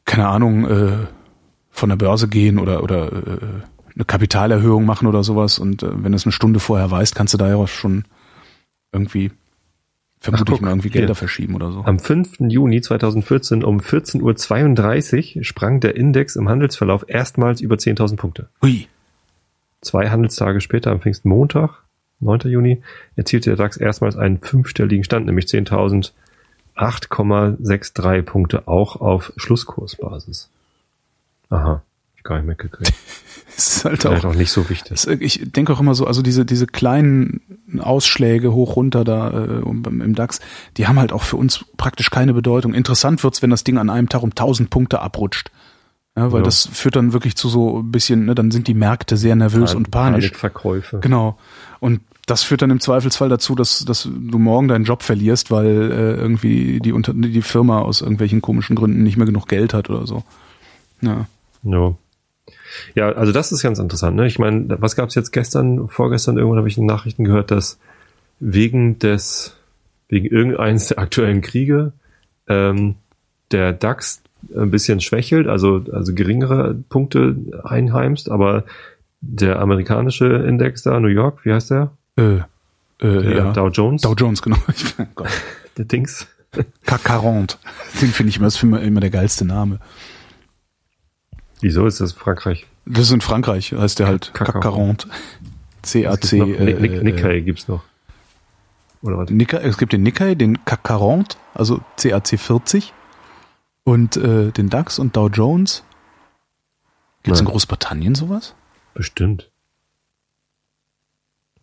keine Ahnung, äh, von der Börse gehen oder, oder äh, eine Kapitalerhöhung machen oder sowas. Und äh, wenn du es eine Stunde vorher weißt, kannst du da ja schon irgendwie vermutlich mal irgendwie Gelder hier. verschieben oder so. Am 5. Juni 2014 um 14.32 Uhr sprang der Index im Handelsverlauf erstmals über 10.000 Punkte. Hui. Zwei Handelstage später, am Pfingstmontag, 9. Juni, erzielte der DAX erstmals einen fünfstelligen Stand, nämlich 10.008,63 Punkte, auch auf Schlusskursbasis. Aha, ich gar nicht mitgekriegt. Das ist halt auch, auch nicht so wichtig. ich denke auch immer so, also diese, diese kleinen Ausschläge hoch runter da äh, im DAX, die haben halt auch für uns praktisch keine Bedeutung. Interessant wird's, wenn das Ding an einem Tag um 1000 Punkte abrutscht. Ja, weil ja. das führt dann wirklich zu so ein bisschen, ne, dann sind die Märkte sehr nervös Pan und panisch. Verkäufe. Genau. Und Das führt dann im Zweifelsfall dazu, dass, dass du morgen deinen Job verlierst, weil äh, irgendwie die, Unter die Firma aus irgendwelchen komischen Gründen nicht mehr genug Geld hat oder so. Ja. No. Ja, also das ist ganz interessant. Ne? Ich meine, was gab es jetzt gestern, vorgestern irgendwann habe ich in Nachrichten gehört, dass wegen des, wegen irgendeines der aktuellen Kriege ähm, der DAX ein bisschen schwächelt, also, also geringere Punkte einheimst, aber der amerikanische Index da, New York, wie heißt der? Äh, äh, Der ja. Dow Jones? Dow Jones, genau. Der Dings. CAC 40. Den finde ich immer, das ich immer der geilste Name. Wieso ist das Frankreich? Das ist in Frankreich, heißt der halt CAC CAC 40. C-A-C. Es gibt noch, äh, Nikkei gibt's noch. Oder was? Nikkei, es gibt den Nikkei, den CAC 40, also CAC 40 und äh, den DAX und Dow Jones. Gibt es in Nein. Großbritannien sowas? Bestimmt.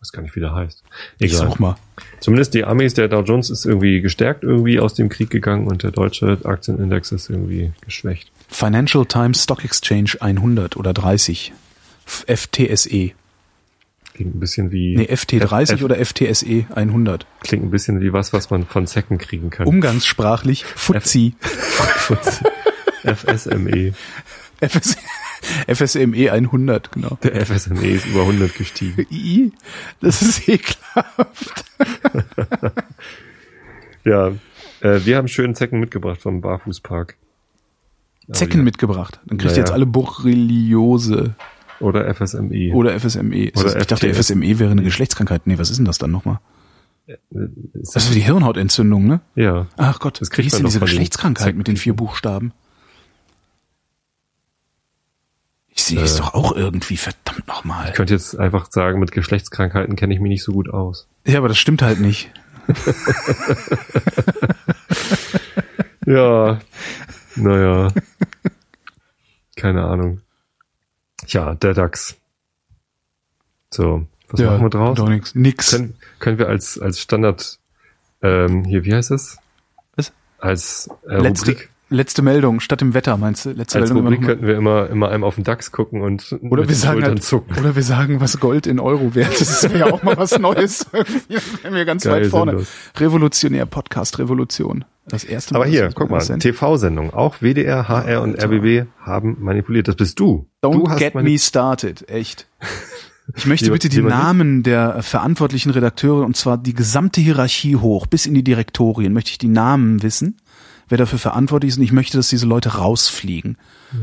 Ich weiß gar nicht, wie der heißt. Ich Egal. such mal. Zumindest die Amis, der Dow Jones ist irgendwie gestärkt irgendwie aus dem Krieg gegangen und der deutsche Aktienindex ist irgendwie geschwächt. Financial Times Stock Exchange 100 oder 30. F- FTSE. Klingt ein bisschen wie. Nee, FT30 F- oder FTSE 100. Klingt ein bisschen wie was, was man von Zecken kriegen kann. Umgangssprachlich FTSE. FSME. FS FSME 100, genau. Der FSME ist über 100 gestiegen. I, das ist ekelhaft. Ja, äh, wir haben schönen Zecken mitgebracht vom Barfußpark. Aber Zecken ja. mitgebracht. Dann kriegt Naja. ihr jetzt alle Borreliose Oder FSME. oder FSME. Ist Oder das, ich dachte. FSME wäre eine Geschlechtskrankheit. Nee, was ist denn das dann nochmal? Ist Das ist die Hirnhautentzündung, ne? ja. Ach Gott, Das wie kriegt hieß man denn diese Geschlechtskrankheit mit den vier Buchstaben? Sehe es Äh. doch auch irgendwie, verdammt nochmal. Ich könnte jetzt einfach sagen, mit Geschlechtskrankheiten kenne ich mich nicht so gut aus. Ja, aber das stimmt halt nicht. Ja, naja. Keine Ahnung. Ja, der DAX. So, was ja, machen wir draus? Doch nix. Nix. Können, können wir als, als Standard, ähm, hier, wie heißt es? Was? Als äh, letzte, Rubrik, letzte Meldung statt dem Wetter, meinst du? Letzte als Meldung Rubrik könnten wir immer, immer einem auf den DAX gucken und oder wir sagen halt, zucken. oder wir sagen, was Gold in Euro wert ist. Das wäre ja auch mal was Neues. Wären wir ganz Geil, weit vorne. sinnlos. Revolutionär Podcast Revolution. Das erste Mal. Aber hier, guck mal. TV-Sendung. Auch WDR, HR und Alter. RBB haben manipuliert. Das bist du. du Don't hast get me started, echt. Ich möchte bitte die. Namen der verantwortlichen Redakteure und zwar die gesamte Hierarchie hoch bis in die Direktorien möchte ich die Namen wissen, wer dafür verantwortlich ist und ich möchte, dass diese Leute rausfliegen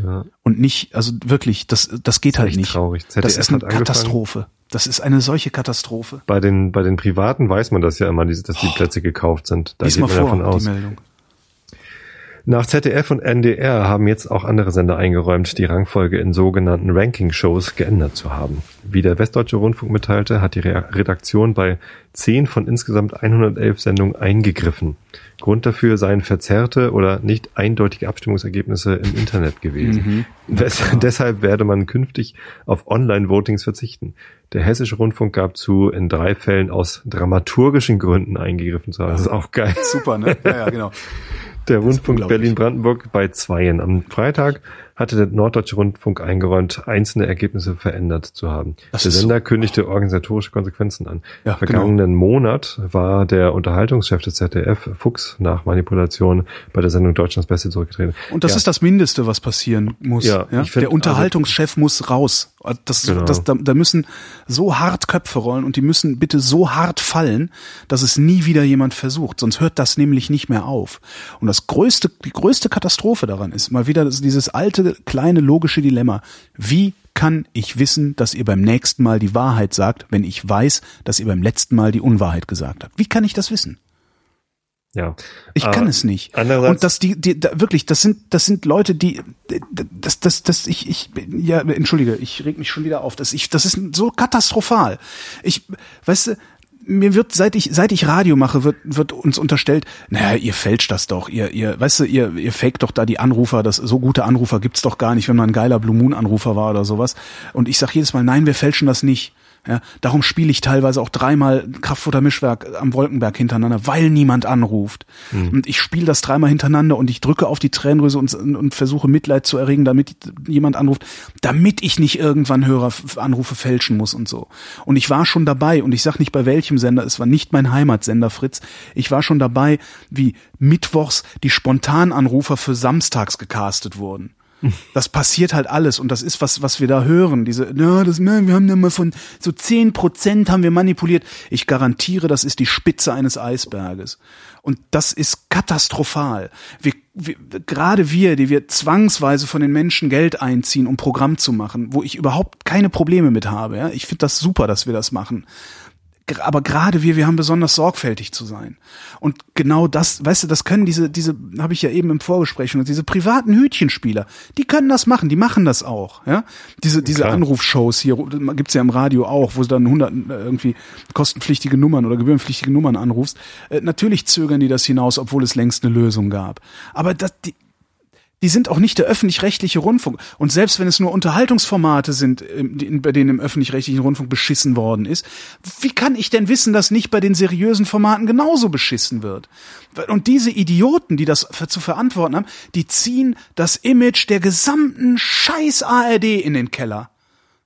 Ja. und nicht, also wirklich, das das geht halt echt nicht. traurig. Das ZDF ist eine. Katastrophe. Das ist eine solche Katastrophe. Bei den, bei den Privaten weiß man das ja immer, dass die Plätze gekauft sind. Da geht mal man vor, davon aus. die Meldung. Nach ZDF und NDR haben jetzt auch andere Sender eingeräumt, die Rangfolge in sogenannten Ranking-Shows geändert zu haben. Wie der Westdeutsche Rundfunk mitteilte, hat die Re Redaktion bei 10 von insgesamt 111 Sendungen eingegriffen. Grund dafür seien verzerrte oder nicht eindeutige Abstimmungsergebnisse im Internet gewesen. Wes deshalb werde man künftig auf Online-Votings verzichten. Der Hessische Rundfunk gab zu, in drei Fällen aus dramaturgischen Gründen eingegriffen zu haben. Das ist auch geil. Super, ne? Ja, ja, genau. Der Rundfunk. Berlin-Brandenburg bei Zweien. Am Freitag hatte der Norddeutsche Rundfunk eingeräumt, einzelne Ergebnisse verändert zu haben. Das der Sender kündigte organisatorische Konsequenzen an. Ja, Vergangenen Monat war der Unterhaltungschef des ZDF, Fuchs, nach Manipulation bei der Sendung Deutschlands Beste zurückgetreten. Und das ja, ist das Mindeste, was passieren muss. Ja, Ja, find, der Unterhaltungschef muss raus. Das, Genau. das, da, da müssen so hart Köpfe rollen und die müssen bitte so hart fallen, dass es nie wieder jemand versucht. Sonst hört das nämlich nicht mehr auf. Und das größte, die größte Katastrophe daran ist mal wieder dieses alte, kleine, logische Dilemma. Wie kann ich wissen, dass ihr beim nächsten Mal die Wahrheit sagt, wenn ich weiß, dass ihr beim letzten Mal die Unwahrheit gesagt habt? Wie kann ich das wissen? Ja. Ich kann es nicht. andererseits- und dass die, die da, wirklich, das sind, das sind Leute, die, das, das, das, ich, ich, ja, entschuldige, ich reg mich schon wieder auf. Das, ich, das ist so katastrophal. Ich, weißt du, mir wird, seit ich, seit ich Radio mache, wird, wird uns unterstellt, naja, ihr fälscht das doch, ihr, ihr, weißt du, ihr, ihr faked doch da die Anrufer, das, so gute Anrufer gibt's doch gar nicht, wenn man ein geiler Blue Moon Anrufer war oder sowas. Und ich sag jedes Mal, nein, wir fälschen das nicht. Ja, darum spiele ich teilweise auch dreimal Kraftfuttermischwerk am Wolkenberg hintereinander, weil niemand anruft. Mhm. Und ich spiele das dreimal hintereinander und ich drücke auf die Tränendrüse und, und versuche Mitleid zu erregen, damit jemand anruft, damit ich nicht irgendwann Hörer Anrufe fälschen muss und so. Und ich war schon dabei und ich sag nicht bei welchem Sender, es war nicht mein Heimatsender Fritz. Ich war schon dabei, wie mittwochs die Spontananrufer für samstags gecastet wurden. Das passiert halt alles und das ist was, was wir da hören. Diese, ja, das, ne, wir haben ja mal von so zehn Prozent haben wir manipuliert. Ich garantiere, das ist die Spitze eines Eisberges. Und das ist katastrophal. Wir, wir, gerade wir, die wir zwangsweise von den Menschen Geld einziehen, um Programm zu machen, wo ich überhaupt keine Probleme mit habe. Ja? Ich finde das super, dass wir das machen aber gerade wir, wir haben besonders sorgfältig zu sein. Und genau das, weißt du, das können diese, diese, habe ich ja eben im Vorgespräch schon, diese privaten Hütchenspieler, die können das machen, die machen das auch, ja. Diese, diese Klar. Anrufshows hier, gibt's ja im Radio auch, wo sie dann 100 äh, irgendwie kostenpflichtige Nummern oder gebührenpflichtige Nummern anrufst. Äh, natürlich zögern die das hinaus, obwohl es längst eine Lösung gab. Aber das, die, die sind auch nicht der öffentlich-rechtliche Rundfunk. Und selbst wenn es nur Unterhaltungsformate sind, ähm, bei denen im öffentlich-rechtlichen Rundfunk beschissen worden ist, wie kann ich denn wissen, dass nicht bei den seriösen Formaten genauso beschissen wird? Und diese Idioten, die das zu verantworten haben, die ziehen das Image der gesamten Scheiß ARD in den Keller.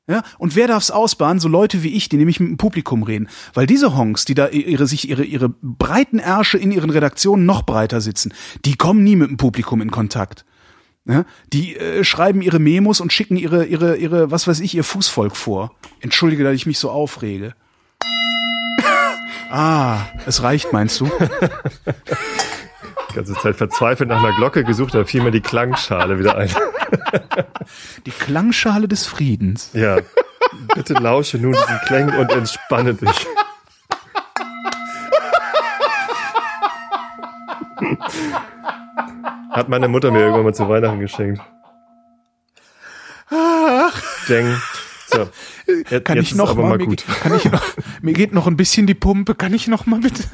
Ja, und wer darf's ausbaden? So Leute wie ich, die nämlich mit dem Publikum reden. Weil diese Honks, die da ihre, sich ihre, ihre breiten Ärsche in ihren Redaktionen noch breiter sitzen, die kommen nie mit dem Publikum in Kontakt. Ja, die äh, schreiben ihre Memos und schicken ihre, ihre, ihre, was weiß ich, ihr Fußvolk vor. Entschuldige, dass ich mich so aufrege. ah, es reicht, meinst du? Die ganze Zeit verzweifelt nach einer Glocke gesucht, da fiel mir die Klangschale wieder ein. Die Klangschale des Friedens. Ja. Bitte lausche nun diesen Klängen und entspanne dich. Hat meine Mutter mir irgendwann mal zu Weihnachten geschenkt. Ach. Deng. So. Jetzt, kann jetzt ich noch mal, mal gut. Mir, kann ich noch, mir geht noch ein bisschen die Pumpe. Kann ich noch mal bitte?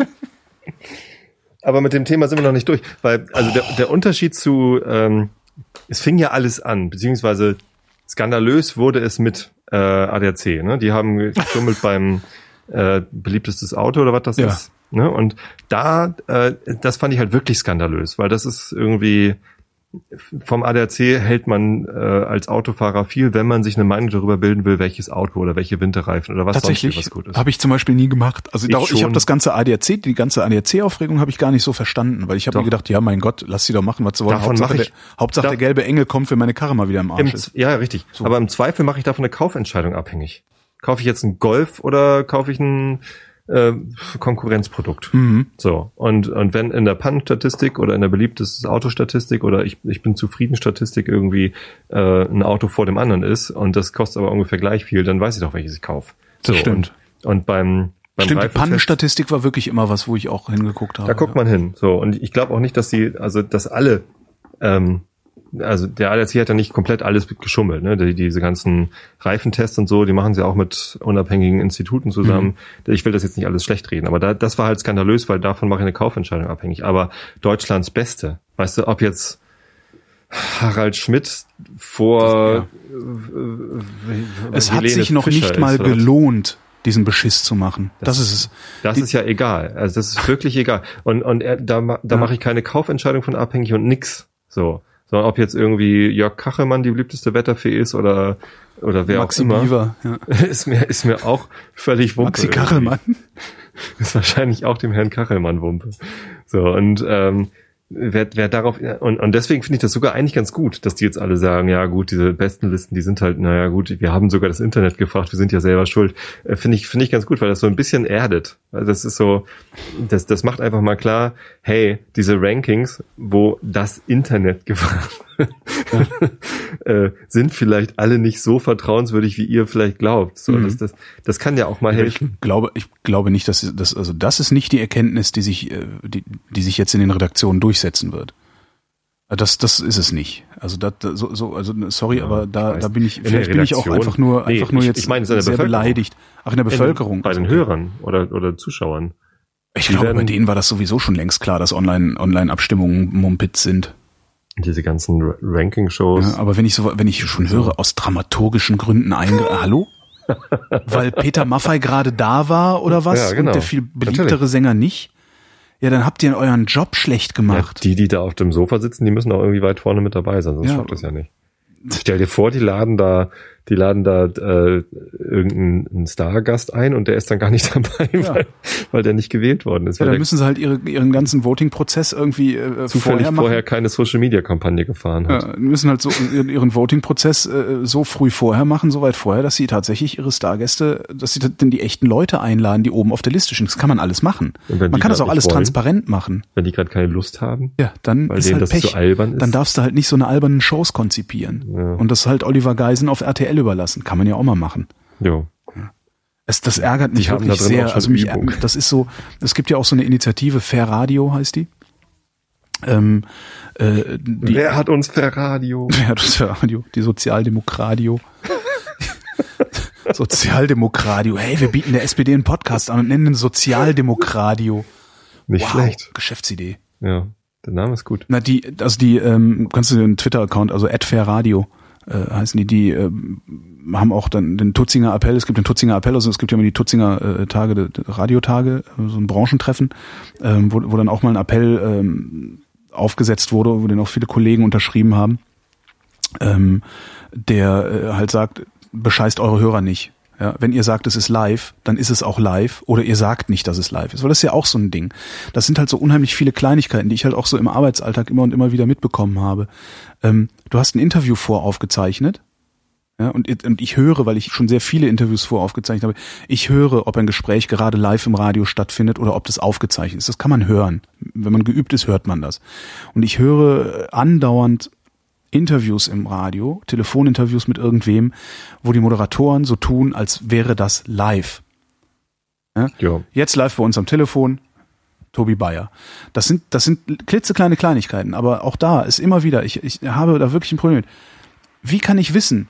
Aber mit dem Thema sind wir noch nicht durch, weil also der, der Unterschied zu ähm, es fing ja alles an, beziehungsweise skandalös wurde es mit äh, ADAC. Ne? Die haben geschummelt beim äh, beliebtestes Auto oder was das ja. ist. Ne? Und da, äh, das fand ich halt wirklich skandalös, weil das ist irgendwie vom ADAC hält man äh, als Autofahrer viel, wenn man sich eine Meinung darüber bilden will, welches Auto oder welche Winterreifen oder was Tatsächlich sonst was gut ist. Habe ich zum Beispiel nie gemacht. Also ich, ich habe das ganze ADAC, die ganze ADAC-Aufregung habe ich gar nicht so verstanden, weil ich habe mir gedacht, ja mein Gott, lass sie doch machen, was sie wollen. Davon Hauptsache, ich, der, Hauptsache der gelbe Engel kommt, wenn meine Karre mal wieder im Arsch im, ist. Ja, richtig. So. Aber im Zweifel mache ich davon eine Kaufentscheidung abhängig. Kaufe ich jetzt einen Golf oder kaufe ich einen äh, Konkurrenzprodukt. Mhm. So. Und, und wenn in der Pannenstatistik oder in der beliebtesten Autostatistik oder ich, ich bin zufrieden Statistik irgendwie äh, ein Auto vor dem anderen ist und das kostet aber ungefähr gleich viel, dann weiß ich doch, welches ich kaufe. So, das stimmt. Und, und beim beim Stimmt, die Pannenstatistik war wirklich immer was, wo ich auch hingeguckt habe. Da guckt man hin. So und ich glaube auch nicht, dass sie, also dass alle ähm, also der ADAC hat ja nicht komplett alles geschummelt, ne? Die, diese ganzen Reifentests und so, die machen sie auch mit unabhängigen Instituten zusammen. Mhm. Ich will das jetzt nicht alles schlecht reden, aber da, das war halt skandalös, weil davon mache ich eine Kaufentscheidung abhängig. Aber Deutschlands Beste, weißt du, ob jetzt Harald Schmidt vor das, ja. es hat sich noch Fischer nicht mal ist, gelohnt diesen Beschiss zu machen. Das, das ist es. Das Die, ist ja egal. Also das ist wirklich egal. Und und er, da da ja. mache ich keine Kaufentscheidung von abhängig und nix. So sondern ob jetzt irgendwie Jörg Kachelmann die beliebteste Wetterfee ist oder oder wer Maxi auch immer, Bieber, ja. ist mir ist mir auch völlig Wumpe. Maxi Kachelmann ist wahrscheinlich auch dem Herrn Kachelmann Wumpe. So und ähm, wer, wer darauf und, und deswegen finde ich das sogar eigentlich ganz gut, dass die jetzt alle sagen, ja gut, diese besten Listen, die sind halt, naja gut, wir haben sogar das Internet gefragt, wir sind ja selber schuld. Äh, finde ich finde ich ganz gut, weil das so ein bisschen erdet. Also das ist so, das das macht einfach mal klar, hey, diese Rankings, wo das Internet gefragt äh, sind vielleicht alle nicht so vertrauenswürdig, wie ihr vielleicht glaubt. So, mhm. das, das, das kann ja auch mal helfen. Ich glaube, ich glaube nicht, dass das, also das ist nicht die Erkenntnis, die sich, äh, die, die sich jetzt in den Redaktionen durchsetzen wird. Das, das ist es nicht. Also da, so, so, also sorry, ja, aber da, da bin ich, vielleicht bin ich auch einfach nur, nee, einfach nur jetzt ich meine, sehr beleidigt. Ach, in der Bevölkerung. In, bei den Hörern oder, oder Zuschauern. Ich glaube, bei denen war das sowieso schon längst klar, dass Online, Online-Abstimmungen Mumpitz sind. Diese ganzen Ranking-Shows. Ja, aber wenn ich so, wenn ich schon höre, aus dramaturgischen Gründen einge... Hallo? weil Peter Maffei gerade da war oder was Ja, genau. und der viel beliebtere Natürlich. Sänger nicht. Ja, dann habt ihr euren Job schlecht Ja, gemacht. die, die da auf dem Sofa sitzen, die müssen auch irgendwie weit vorne mit dabei sein, sonst Ja. schafft das ja nicht. Stell dir vor, die laden da, die laden da äh, irgendeinen Stargast ein und der ist dann gar nicht dabei, Ja. weil, weil der nicht gewählt worden ist. ja, dann müssen sie halt ihre, ihren ganzen Voting-Prozess irgendwie äh, zufällig vorher vorher, keine Social Media Kampagne gefahren hat. Ja, müssen halt so ihren, Voting-Prozess äh, so früh vorher machen, so weit vorher, dass sie tatsächlich ihre Stargäste, dass sie denn die echten Leute einladen, die oben auf der Liste stehen. Das kann man alles machen. Man kann das auch alles wollen? transparent machen. Wenn die gerade keine Lust haben. Ja, dann Weil ist denen halt das Pech. zu albern ist? Dann darfst du halt nicht so eine albernen Shows konzipieren. Ja. Und das halt Oliver Geisen auf RTL überlassen. Kann man ja auch mal machen. Jo. Es, das ärgert mich wirklich sehr. Also mich, Übung. das ist so, es gibt ja auch so eine Initiative, Fair Radio heißt die. Ähm, äh, die Wer hat uns per Radio? Ja, das Fair Radio, die Sozialdemokradio. Sozialdemokradio. Hey, wir bieten der SPD einen Podcast an und nennen den Sozialdemokradio. Nicht wow, schlecht. Geschäftsidee. Ja, der Name ist gut. Na, die, also die, ähm, kannst du den Twitter-Account, also @fairradio äh, heißen die, die ähm, haben auch dann den Tutzinger Appell, es gibt den Tutzinger Appell, also es gibt ja immer die Tutzinger äh, Tage, die, die Radiotage, äh, so ein Branchentreffen, ähm, wo, wo dann auch mal ein Appell ähm, aufgesetzt wurde, wo den auch viele Kollegen unterschrieben haben, ähm, der äh, halt sagt, bescheißt eure Hörer nicht. Ja, wenn ihr sagt, es ist live, dann ist es auch live oder ihr sagt nicht, dass es live ist, weil das ist ja auch so ein Ding. Das sind halt so unheimlich viele Kleinigkeiten, die ich halt auch so im Arbeitsalltag immer und immer wieder mitbekommen habe. Ähm, du hast ein Interview voraufgezeichnet, ja, und, und ich höre, weil ich schon sehr viele Interviews voraufgezeichnet habe, ich höre, ob ein Gespräch gerade live im Radio stattfindet oder ob das aufgezeichnet ist. Das kann man hören. Wenn man geübt ist, hört man das. Und ich höre andauernd Interviews im Radio, Telefoninterviews mit irgendwem, wo die Moderatoren so tun, als wäre das live. Ja. Jetzt live bei uns am Telefon, Tobi Bayer. Das sind, das sind klitzekleine Kleinigkeiten, aber auch da ist immer wieder, ich, ich habe da wirklich ein Problem mit. Wie kann ich wissen,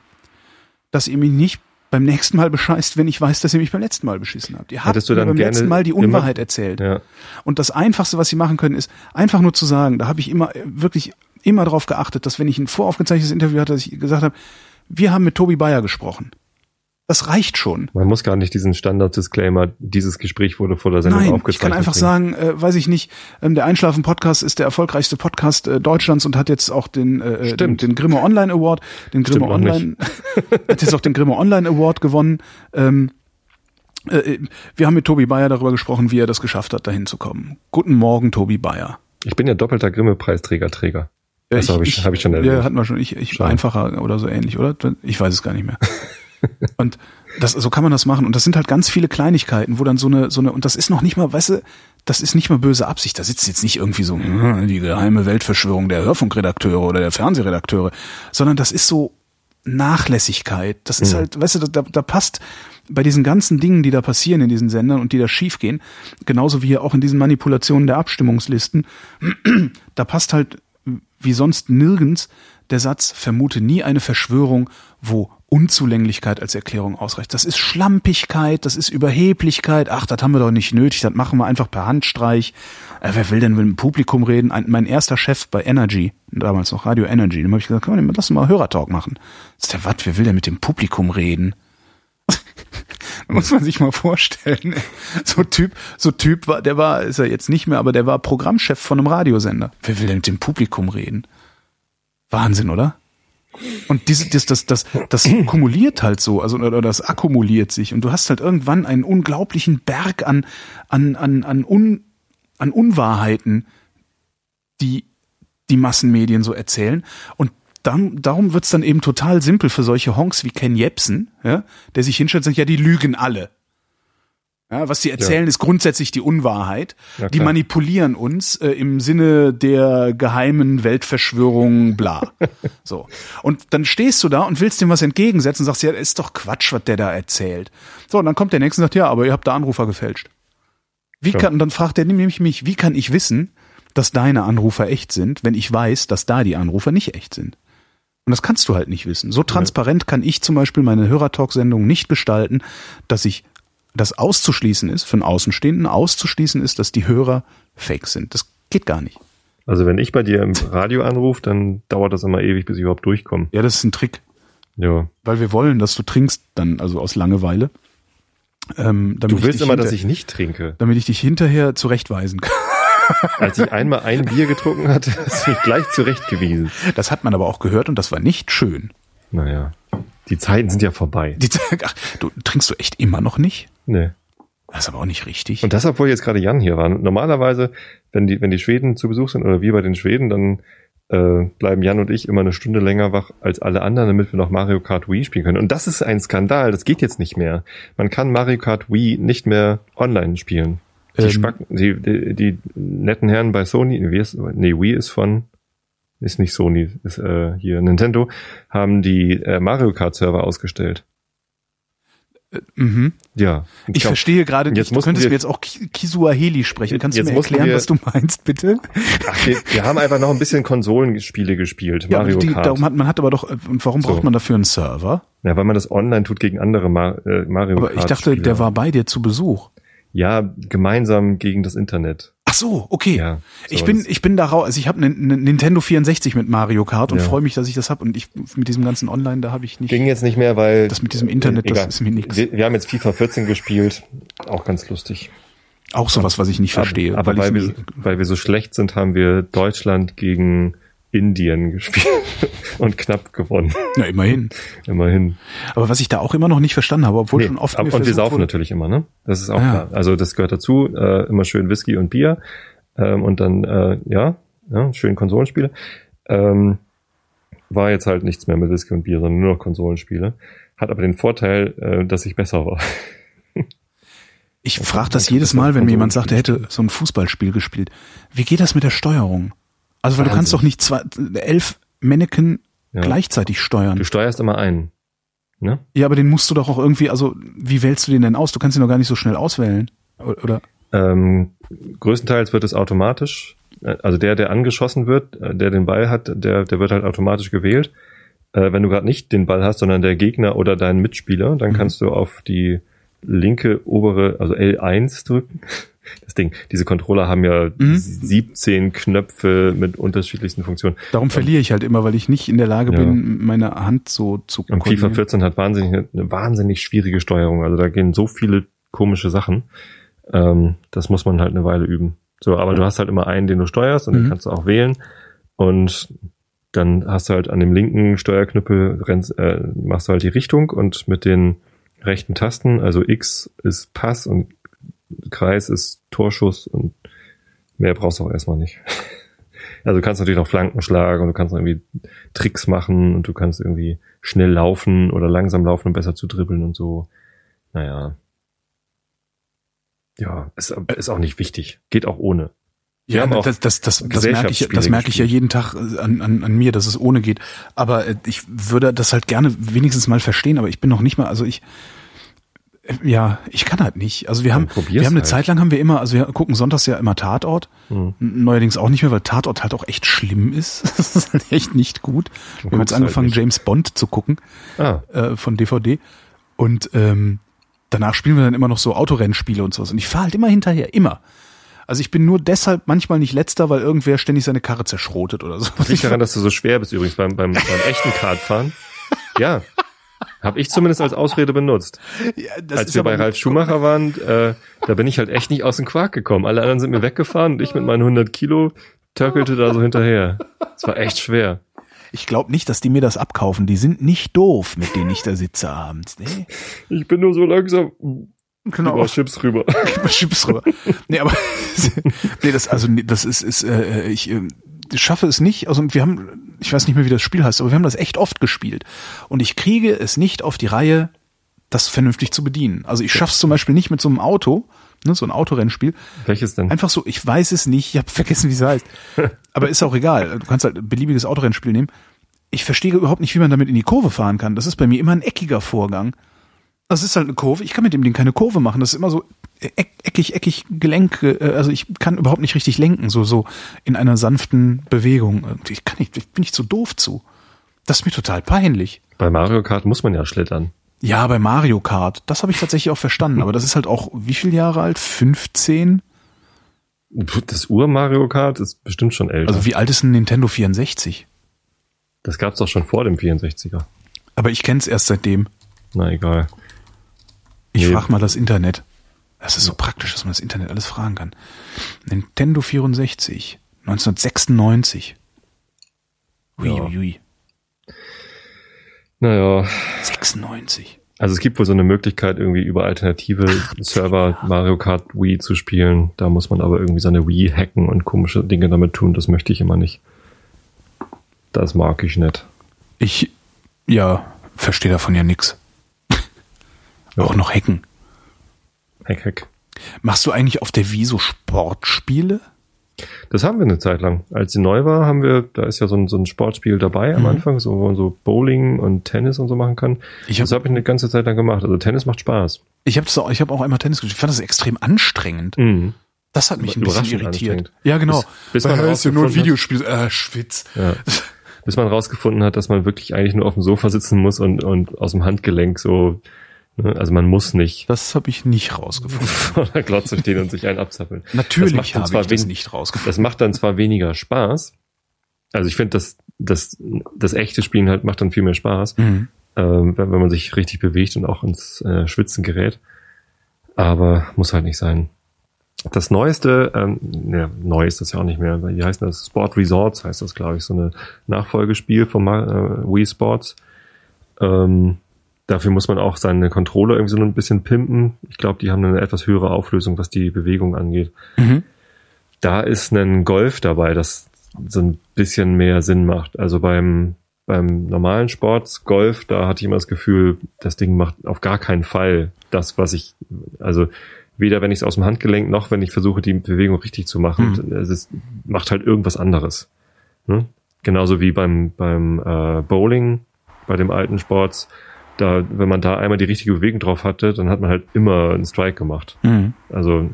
dass ihr mich nicht beim nächsten Mal bescheißt, wenn ich weiß, dass ihr mich beim letzten Mal beschissen habt? Ihr habt mir beim letzten Mal die Unwahrheit erzählt. Ja. Und das Einfachste, was sie machen können, ist einfach nur zu sagen, da habe ich immer wirklich immer darauf geachtet, dass wenn ich ein voraufgezeichnetes Interview hatte, dass ich gesagt habe, wir haben mit Tobi Bayer gesprochen. Das reicht schon. Man muss gar nicht diesen Standard-Disclaimer, dieses Gespräch wurde vor der Sendung Nein, aufgezeichnet. ich kann einfach sagen, äh, weiß ich nicht, ähm, der Einschlafen-Podcast ist der erfolgreichste Podcast äh, Deutschlands und hat jetzt auch den, äh, den, Stimmt. den Grimme Online Award, den Grimme Stimmt Online, hat jetzt auch den Grimme Online Award gewonnen. Ähm, äh, wir haben mit Tobi Bayer darüber gesprochen, wie er das geschafft hat, dahin zu kommen. Guten Morgen, Tobi Bayer. Ich bin ja doppelter Grimme-Preisträger, Träger. Äh, Das habe ich, hab ich schon erwähnt. Ja, hatten wir schon. Ich, ich Schon. einfacher oder so ähnlich, oder? Ich weiß es gar nicht mehr. und das, so kann man das machen. Und das sind halt ganz viele Kleinigkeiten, wo dann so eine, so eine, und das ist noch nicht mal, weißt du, das ist nicht mal böse Absicht. Da sitzt jetzt nicht irgendwie so hm, die geheime Weltverschwörung der Hörfunkredakteure oder der Fernsehredakteure, sondern das ist so Nachlässigkeit. Das ist Mhm. halt, weißt du, da, da passt bei diesen ganzen Dingen, die da passieren in diesen Sendern und die da schiefgehen, genauso wie auch in diesen Manipulationen der Abstimmungslisten, da passt halt wie sonst nirgends der Satz, vermute nie eine Verschwörung, wo Unzulänglichkeit als Erklärung ausreicht. Das ist Schlampigkeit, das ist Überheblichkeit. Ach, das haben wir doch nicht nötig, das machen wir einfach per Handstreich. Äh, wer will denn mit dem Publikum reden? Ein, mein erster Chef bei Energy, damals noch Radio Energy, dem habe ich gesagt, komm, lass uns mal Hörertalk machen. Ist der Watt, wer will denn mit dem Publikum reden? muss man sich mal vorstellen. So Typ, so Typ war, der war, ist er jetzt nicht mehr, aber der war Programmchef von einem Radiosender. Wer will denn mit dem Publikum reden? Wahnsinn, oder? Und diese, das, das, das, das kumuliert halt so, also oder das akkumuliert sich und du hast halt irgendwann einen unglaublichen Berg an, an, an, an, Un, an Unwahrheiten, die die Massenmedien so erzählen. Und dann, darum wird's dann eben total simpel für solche Honks wie Ken Jebsen, ja, der sich hinstellt und sagt, ja, die lügen alle. Ja, was die erzählen, Ja. ist grundsätzlich die Unwahrheit. Ja, die manipulieren uns äh, im Sinne der geheimen Weltverschwörung, bla. so. Und dann stehst du da und willst dem was entgegensetzen und sagst, ja, ist doch Quatsch, was der da erzählt. So, und dann kommt der nächste und sagt, ja, aber ihr habt da Anrufer gefälscht. Wie kann, und dann fragt er nämlich mich, wie kann ich wissen, dass deine Anrufer echt sind, wenn ich weiß, dass da die Anrufer nicht echt sind? Und das kannst du halt nicht wissen. So transparent kann ich zum Beispiel meine Hörertalk-Sendung nicht gestalten, dass ich das auszuschließen ist, für einen Außenstehenden auszuschließen ist, dass die Hörer fake sind. Das geht gar nicht. Also wenn ich bei dir im Radio anrufe, dann dauert das immer ewig, bis ich überhaupt durchkomme. Ja, das ist ein Trick. Jo. weil wir wollen, dass du trinkst, dann also aus Langeweile. Ähm, Du willst immer, dass ich nicht trinke. damit ich dich hinterher zurechtweisen kann. Als ich einmal ein Bier getrunken hatte, du mich gleich zurechtgewiesen. Das hat man aber auch gehört und das war nicht schön. Naja, die Zeiten sind ja vorbei. Die, ach, du trinkst du echt immer noch nicht? Nee. Das ist aber auch nicht richtig. Und das, obwohl jetzt gerade Jan hier war. Normalerweise, wenn die, wenn die Schweden zu Besuch sind oder wir bei den Schweden, dann äh, bleiben Jan und ich immer eine Stunde länger wach als alle anderen, damit wir noch Mario Kart Wii spielen können. Und das ist ein Skandal. Das geht jetzt nicht mehr. Man kann Mario Kart Wii nicht mehr online spielen. Die, Ähm. Spacken, die, die, die netten Herren bei Sony, wie ist, nee, Wii ist von, ist nicht Sony, ist äh, hier Nintendo, haben die äh, Mario Kart Server ausgestellt. mhm. Ja. Ich verstehe gerade Jetzt nicht. Du könntest wir- mir jetzt auch Ki- Kisuaheli sprechen. Kannst du mir erklären, wir- was du meinst, bitte? Ach, wir, wir haben einfach noch ein bisschen Konsolenspiele gespielt. Ja, Mario aber die, Kart. darum hat man hat aber doch. äh, warum braucht So. man dafür einen Server? ja, weil man das online tut gegen andere Ma äh, Mario Aber Kart. ich dachte, Spiele. der war bei dir zu Besuch. Ja, gemeinsam gegen das Internet. Ach so, okay. Ja, so ich bin das- ich bin da raus. Also ich habe einen einen Nintendo 64 mit Mario Kart und Ja. freue mich, dass ich das habe. Und ich mit diesem ganzen Online, da habe ich nicht. Ging jetzt nicht mehr, weil. Das mit diesem Internet, das egal. ist mir nix. Wir, wir haben jetzt FIFA 14 gespielt. Auch ganz lustig. Auch sowas, was ich nicht verstehe. Aber, aber weil, ich's wir, weil wir so schlecht sind, haben wir Deutschland gegen Indien gespielt und knapp gewonnen. na, immerhin. Immerhin. Aber was ich da auch immer noch nicht verstanden habe, obwohl Nee, schon oft ab- und wir saufen wurde- natürlich immer, ne? Das ist auch Ja. klar. Also das gehört dazu. Äh, immer schön Whisky und Bier. Ähm, und dann, äh, ja, ja, schön Konsolenspiele. Ähm, war jetzt halt nichts mehr mit Whisky und Bier, sondern nur noch Konsolenspiele. Hat aber den Vorteil, äh, dass ich besser war. Ich frage das man jedes Mal, wenn mir jemand sagt, er hätte so ein Fußballspiel gespielt. Wie geht das mit der Steuerung? Also, weil du kannst doch nicht zwei, elf Mannequin Ja. gleichzeitig steuern. Du steuerst immer einen. Ne? Ja, aber den musst du doch auch irgendwie, also, wie wählst du den denn aus? Du kannst ihn doch gar nicht so schnell auswählen. Oder? Ähm, größtenteils wird es automatisch, äh, also der, der angeschossen wird, äh, der den Ball hat, der, der wird halt automatisch gewählt. Äh, wenn du gerade nicht den Ball hast, sondern der Gegner oder dein Mitspieler, dann Mhm. kannst du auf die linke obere, also L1 drücken. Das Ding, diese Controller haben ja Mhm. 17 Knöpfe mit unterschiedlichsten Funktionen. Darum verliere ich halt immer, weil ich nicht in der Lage Ja. bin, meine Hand so zu Und FIFA koordinieren. 14 hat wahnsinnig, eine wahnsinnig schwierige Steuerung. Also da gehen so viele komische Sachen. Ähm, das muss man halt eine Weile üben. So, aber du hast halt immer einen, den du steuerst und Mhm. den kannst du auch wählen. Und dann hast du halt an dem linken Steuerknüppel rennst, äh, machst du halt die Richtung und mit den rechten Tasten, also X ist Pass und Kreis ist Torschuss und mehr brauchst du auch erstmal nicht. Also du kannst natürlich noch Flanken schlagen und du kannst irgendwie Tricks machen und du kannst irgendwie schnell laufen oder langsam laufen, um besser zu dribbeln und so. Naja. Ja, ist, ist auch nicht wichtig. Geht auch ohne. Ja, das, das, das, das merke ich, das merke ich ja jeden Tag äh, an, an, an mir, dass es ohne geht. Aber äh, ich würde das halt gerne wenigstens mal verstehen, aber ich bin noch nicht mal, also ich, äh, ja, ich kann halt nicht. Also wir haben, wir haben eine halt. Zeit lang haben wir immer, also wir gucken sonntags ja immer Tatort. Mhm. Neuerdings auch nicht mehr, weil Tatort halt auch echt schlimm ist. Das ist halt echt nicht gut. Wir haben jetzt guckst angefangen, halt. James Bond zu gucken Ah, äh, von DVD. Und ähm, danach spielen wir dann immer noch so Autorennspiele und sowas. Und ich fahre halt immer hinterher, immer. Also ich bin nur deshalb manchmal nicht letzter, weil irgendwer ständig seine Karre zerschrotet oder so. das liegt daran, dass du so schwer bist übrigens beim, beim, beim echten Kartfahren. Ja. Habe ich zumindest als Ausrede benutzt. Ja, Als wir bei Ralf Schumacher waren, äh, da bin ich halt echt nicht aus dem Quark gekommen. Alle anderen sind mir weggefahren und ich mit meinen 100 Kilo töckelte da so hinterher. Es war echt schwer. Ich glaube nicht, dass die mir das abkaufen. Die sind nicht doof, mit denen ich da sitze abends. Nee, Ich bin nur so langsam genau. über Chips rüber. Chips rüber. Nee, aber nee, das also nee, das ist ist äh, ich äh, schaffe es nicht. Also wir haben ich weiß nicht mehr, wie das Spiel heißt, aber wir haben das echt oft gespielt und ich kriege es nicht auf die Reihe, das vernünftig zu bedienen. Also ich schaff's zum Beispiel nicht mit so einem Auto, ne, so ein Autorennspiel. Welches denn? Einfach so, ich weiß es nicht, ich habe vergessen, wie es heißt. Aber ist auch egal. Du kannst halt ein beliebiges Autorennspiel nehmen. Ich verstehe überhaupt nicht, wie man damit in die Kurve fahren kann. Das ist bei mir immer ein eckiger Vorgang. Das ist halt eine Kurve. Ich kann mit dem Ding keine Kurve machen. Das ist immer so eck, eckig, eckig Gelenke. Äh, Also ich kann überhaupt nicht richtig lenken, so so in einer sanften Bewegung. Ich kann nicht, ich bin nicht so doof zu. Das ist mir total peinlich. Bei Mario Kart muss man ja schlittern. Ja, bei Mario Kart, das habe ich tatsächlich auch verstanden. Aber das ist halt auch wie viele Jahre alt? 15? Das Ur-Mario Kart ist bestimmt schon älter. Also wie alt ist ein Nintendo 64? das gab's doch schon vor dem 64er. Aber ich kenn's erst seitdem. Na egal. Ich Nee. frag mal das Internet. Das ist so praktisch, dass man das Internet alles fragen kann. Nintendo 64, 1996. Ui, Ja. Naja, 96. also es gibt wohl so eine Möglichkeit, irgendwie über alternative Server Mario Kart Wii zu spielen. Da muss man aber irgendwie seine Wii hacken und komische Dinge damit tun. Das möchte ich immer nicht. Das mag ich nicht. Ich, ja, verstehe davon ja nix. Ja. Auch noch hacken. Hack, hack. Machst du eigentlich auf der Wii so Sportspiele? Das haben wir eine Zeit lang. Als sie neu war, haben wir, da ist ja so ein, so ein Sportspiel dabei am Mhm. Anfang, so, wo man so Bowling und Tennis und so machen kann. Ich hab- das habe ich eine ganze Zeit lang gemacht. Also Tennis macht Spaß. Ich habe auch, ich habe auch einmal Tennis gespielt. Ich fand das extrem anstrengend. Mhm. Das hat mich ein bisschen irritiert. Ja, genau. Bis- bis Weil man ist ja nur ein Videospiel. Äh, Schwitz. Ja. Bis man rausgefunden hat, dass man wirklich eigentlich nur auf dem Sofa sitzen muss und, und aus dem Handgelenk so? Also man muss nicht Das habe ich nicht rausgefunden. vor der Glotze stehen und sich einen abzappeln. Natürlich habe ich das nicht rausgefunden. Das macht dann zwar weniger Spaß. Also ich finde, das, das, das echte Spielen halt macht dann viel mehr Spaß, Mhm. ähm, wenn, wenn man sich richtig bewegt und auch ins äh, Schwitzen gerät. Aber muss halt nicht sein. Das Neueste, ähm, ja, neu ist das ja auch nicht mehr. Wie heißt das? Sport Resorts heißt das, glaube ich, so eine Nachfolgespiel vom äh, Wii Sports. Ähm, dafür muss man auch seine Controller irgendwie so ein bisschen pimpen. Ich glaube, die haben eine etwas höhere Auflösung, was die Bewegung angeht. Mhm. Da ist ein Golf dabei, das so ein bisschen mehr Sinn macht. Also beim, beim normalen Sport, Golf, da hatte ich immer das Gefühl, das Ding macht auf gar keinen Fall das, was ich, also weder wenn ich es aus dem Handgelenk noch wenn ich versuche, die Bewegung richtig zu machen. Es ist, macht halt irgendwas anderes. Ne? Genauso wie beim, beim äh, Bowling, bei dem alten Sports, da, wenn man da einmal die richtige Bewegung drauf hatte, dann hat man halt immer einen Strike gemacht. Mhm. Also,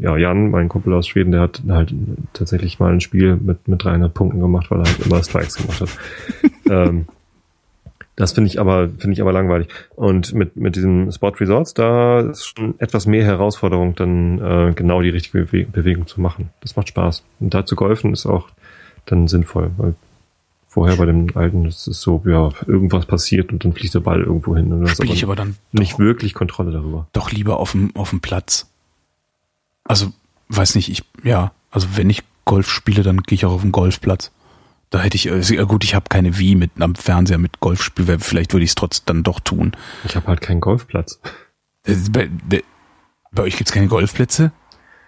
ja, Jan, mein Kumpel aus Schweden, der hat halt tatsächlich mal ein Spiel mit, mit 300 Punkten gemacht, weil er halt immer Strikes gemacht hat. ähm, das finde ich aber, finde ich aber langweilig. Und mit, mit diesem Sport Resorts, da ist schon etwas mehr Herausforderung, dann äh, genau die richtige Bewe Bewegung zu machen. Das macht Spaß. Und da zu golfen ist auch dann sinnvoll, weil vorher bei dem alten, das ist so, ja, irgendwas passiert und dann fliegt der Ball irgendwo hin. Und Spiele ich aber dann nicht doch, wirklich Kontrolle darüber. doch lieber auf dem, auf dem Platz. Also, weiß nicht, ich, ja, also wenn ich Golf spiele, dann gehe ich auch auf den Golfplatz. Da hätte ich, äh, gut, ich habe keine Wii mit am Fernseher mit Golfspiel, vielleicht würde ich es trotz dann doch tun. Ich habe halt keinen Golfplatz. Äh, Bei, bei, bei euch gibt's keine Golfplätze?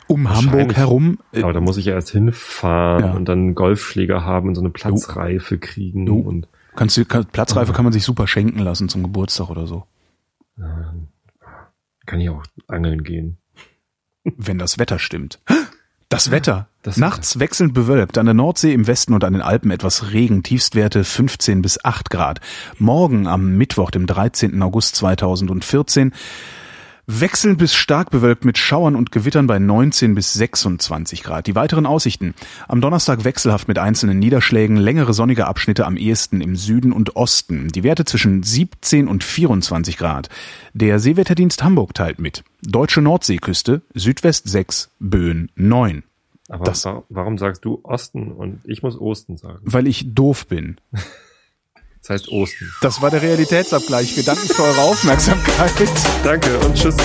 Um. Hamburg herum? Aber da muss ich ja erst hinfahren Ja. und dann einen Golfschläger haben und so eine Platzreife kriegen Jo. und Kannst du, kann, Platzreife kann man sich super schenken lassen zum Geburtstag oder so. kann ich auch angeln gehen. Wenn das Wetter stimmt. Das Wetter. Das Nachts wechselnd bewölkt, an der Nordsee im Westen und an den Alpen etwas Regen, Tiefstwerte 15 bis 8 Grad. Morgen am Mittwoch, dem 13. August 2014, wechselnd bis stark bewölkt mit Schauern und Gewittern bei 19 bis 26 Grad. Die weiteren Aussichten. Am Donnerstag wechselhaft mit einzelnen Niederschlägen, längere sonnige Abschnitte am ehesten im Süden und Osten. Die Werte zwischen 17 und 24 Grad. Der Seewetterdienst Hamburg teilt mit. Deutsche Nordseeküste, Südwest 6, Böen 9. Aber Das- wa warum sagst du Osten und ich muss Osten sagen? Weil ich doof bin. Das heißt Osten. Das war der Realitätsabgleich. Wir danken für eure Aufmerksamkeit. Danke und tschüss.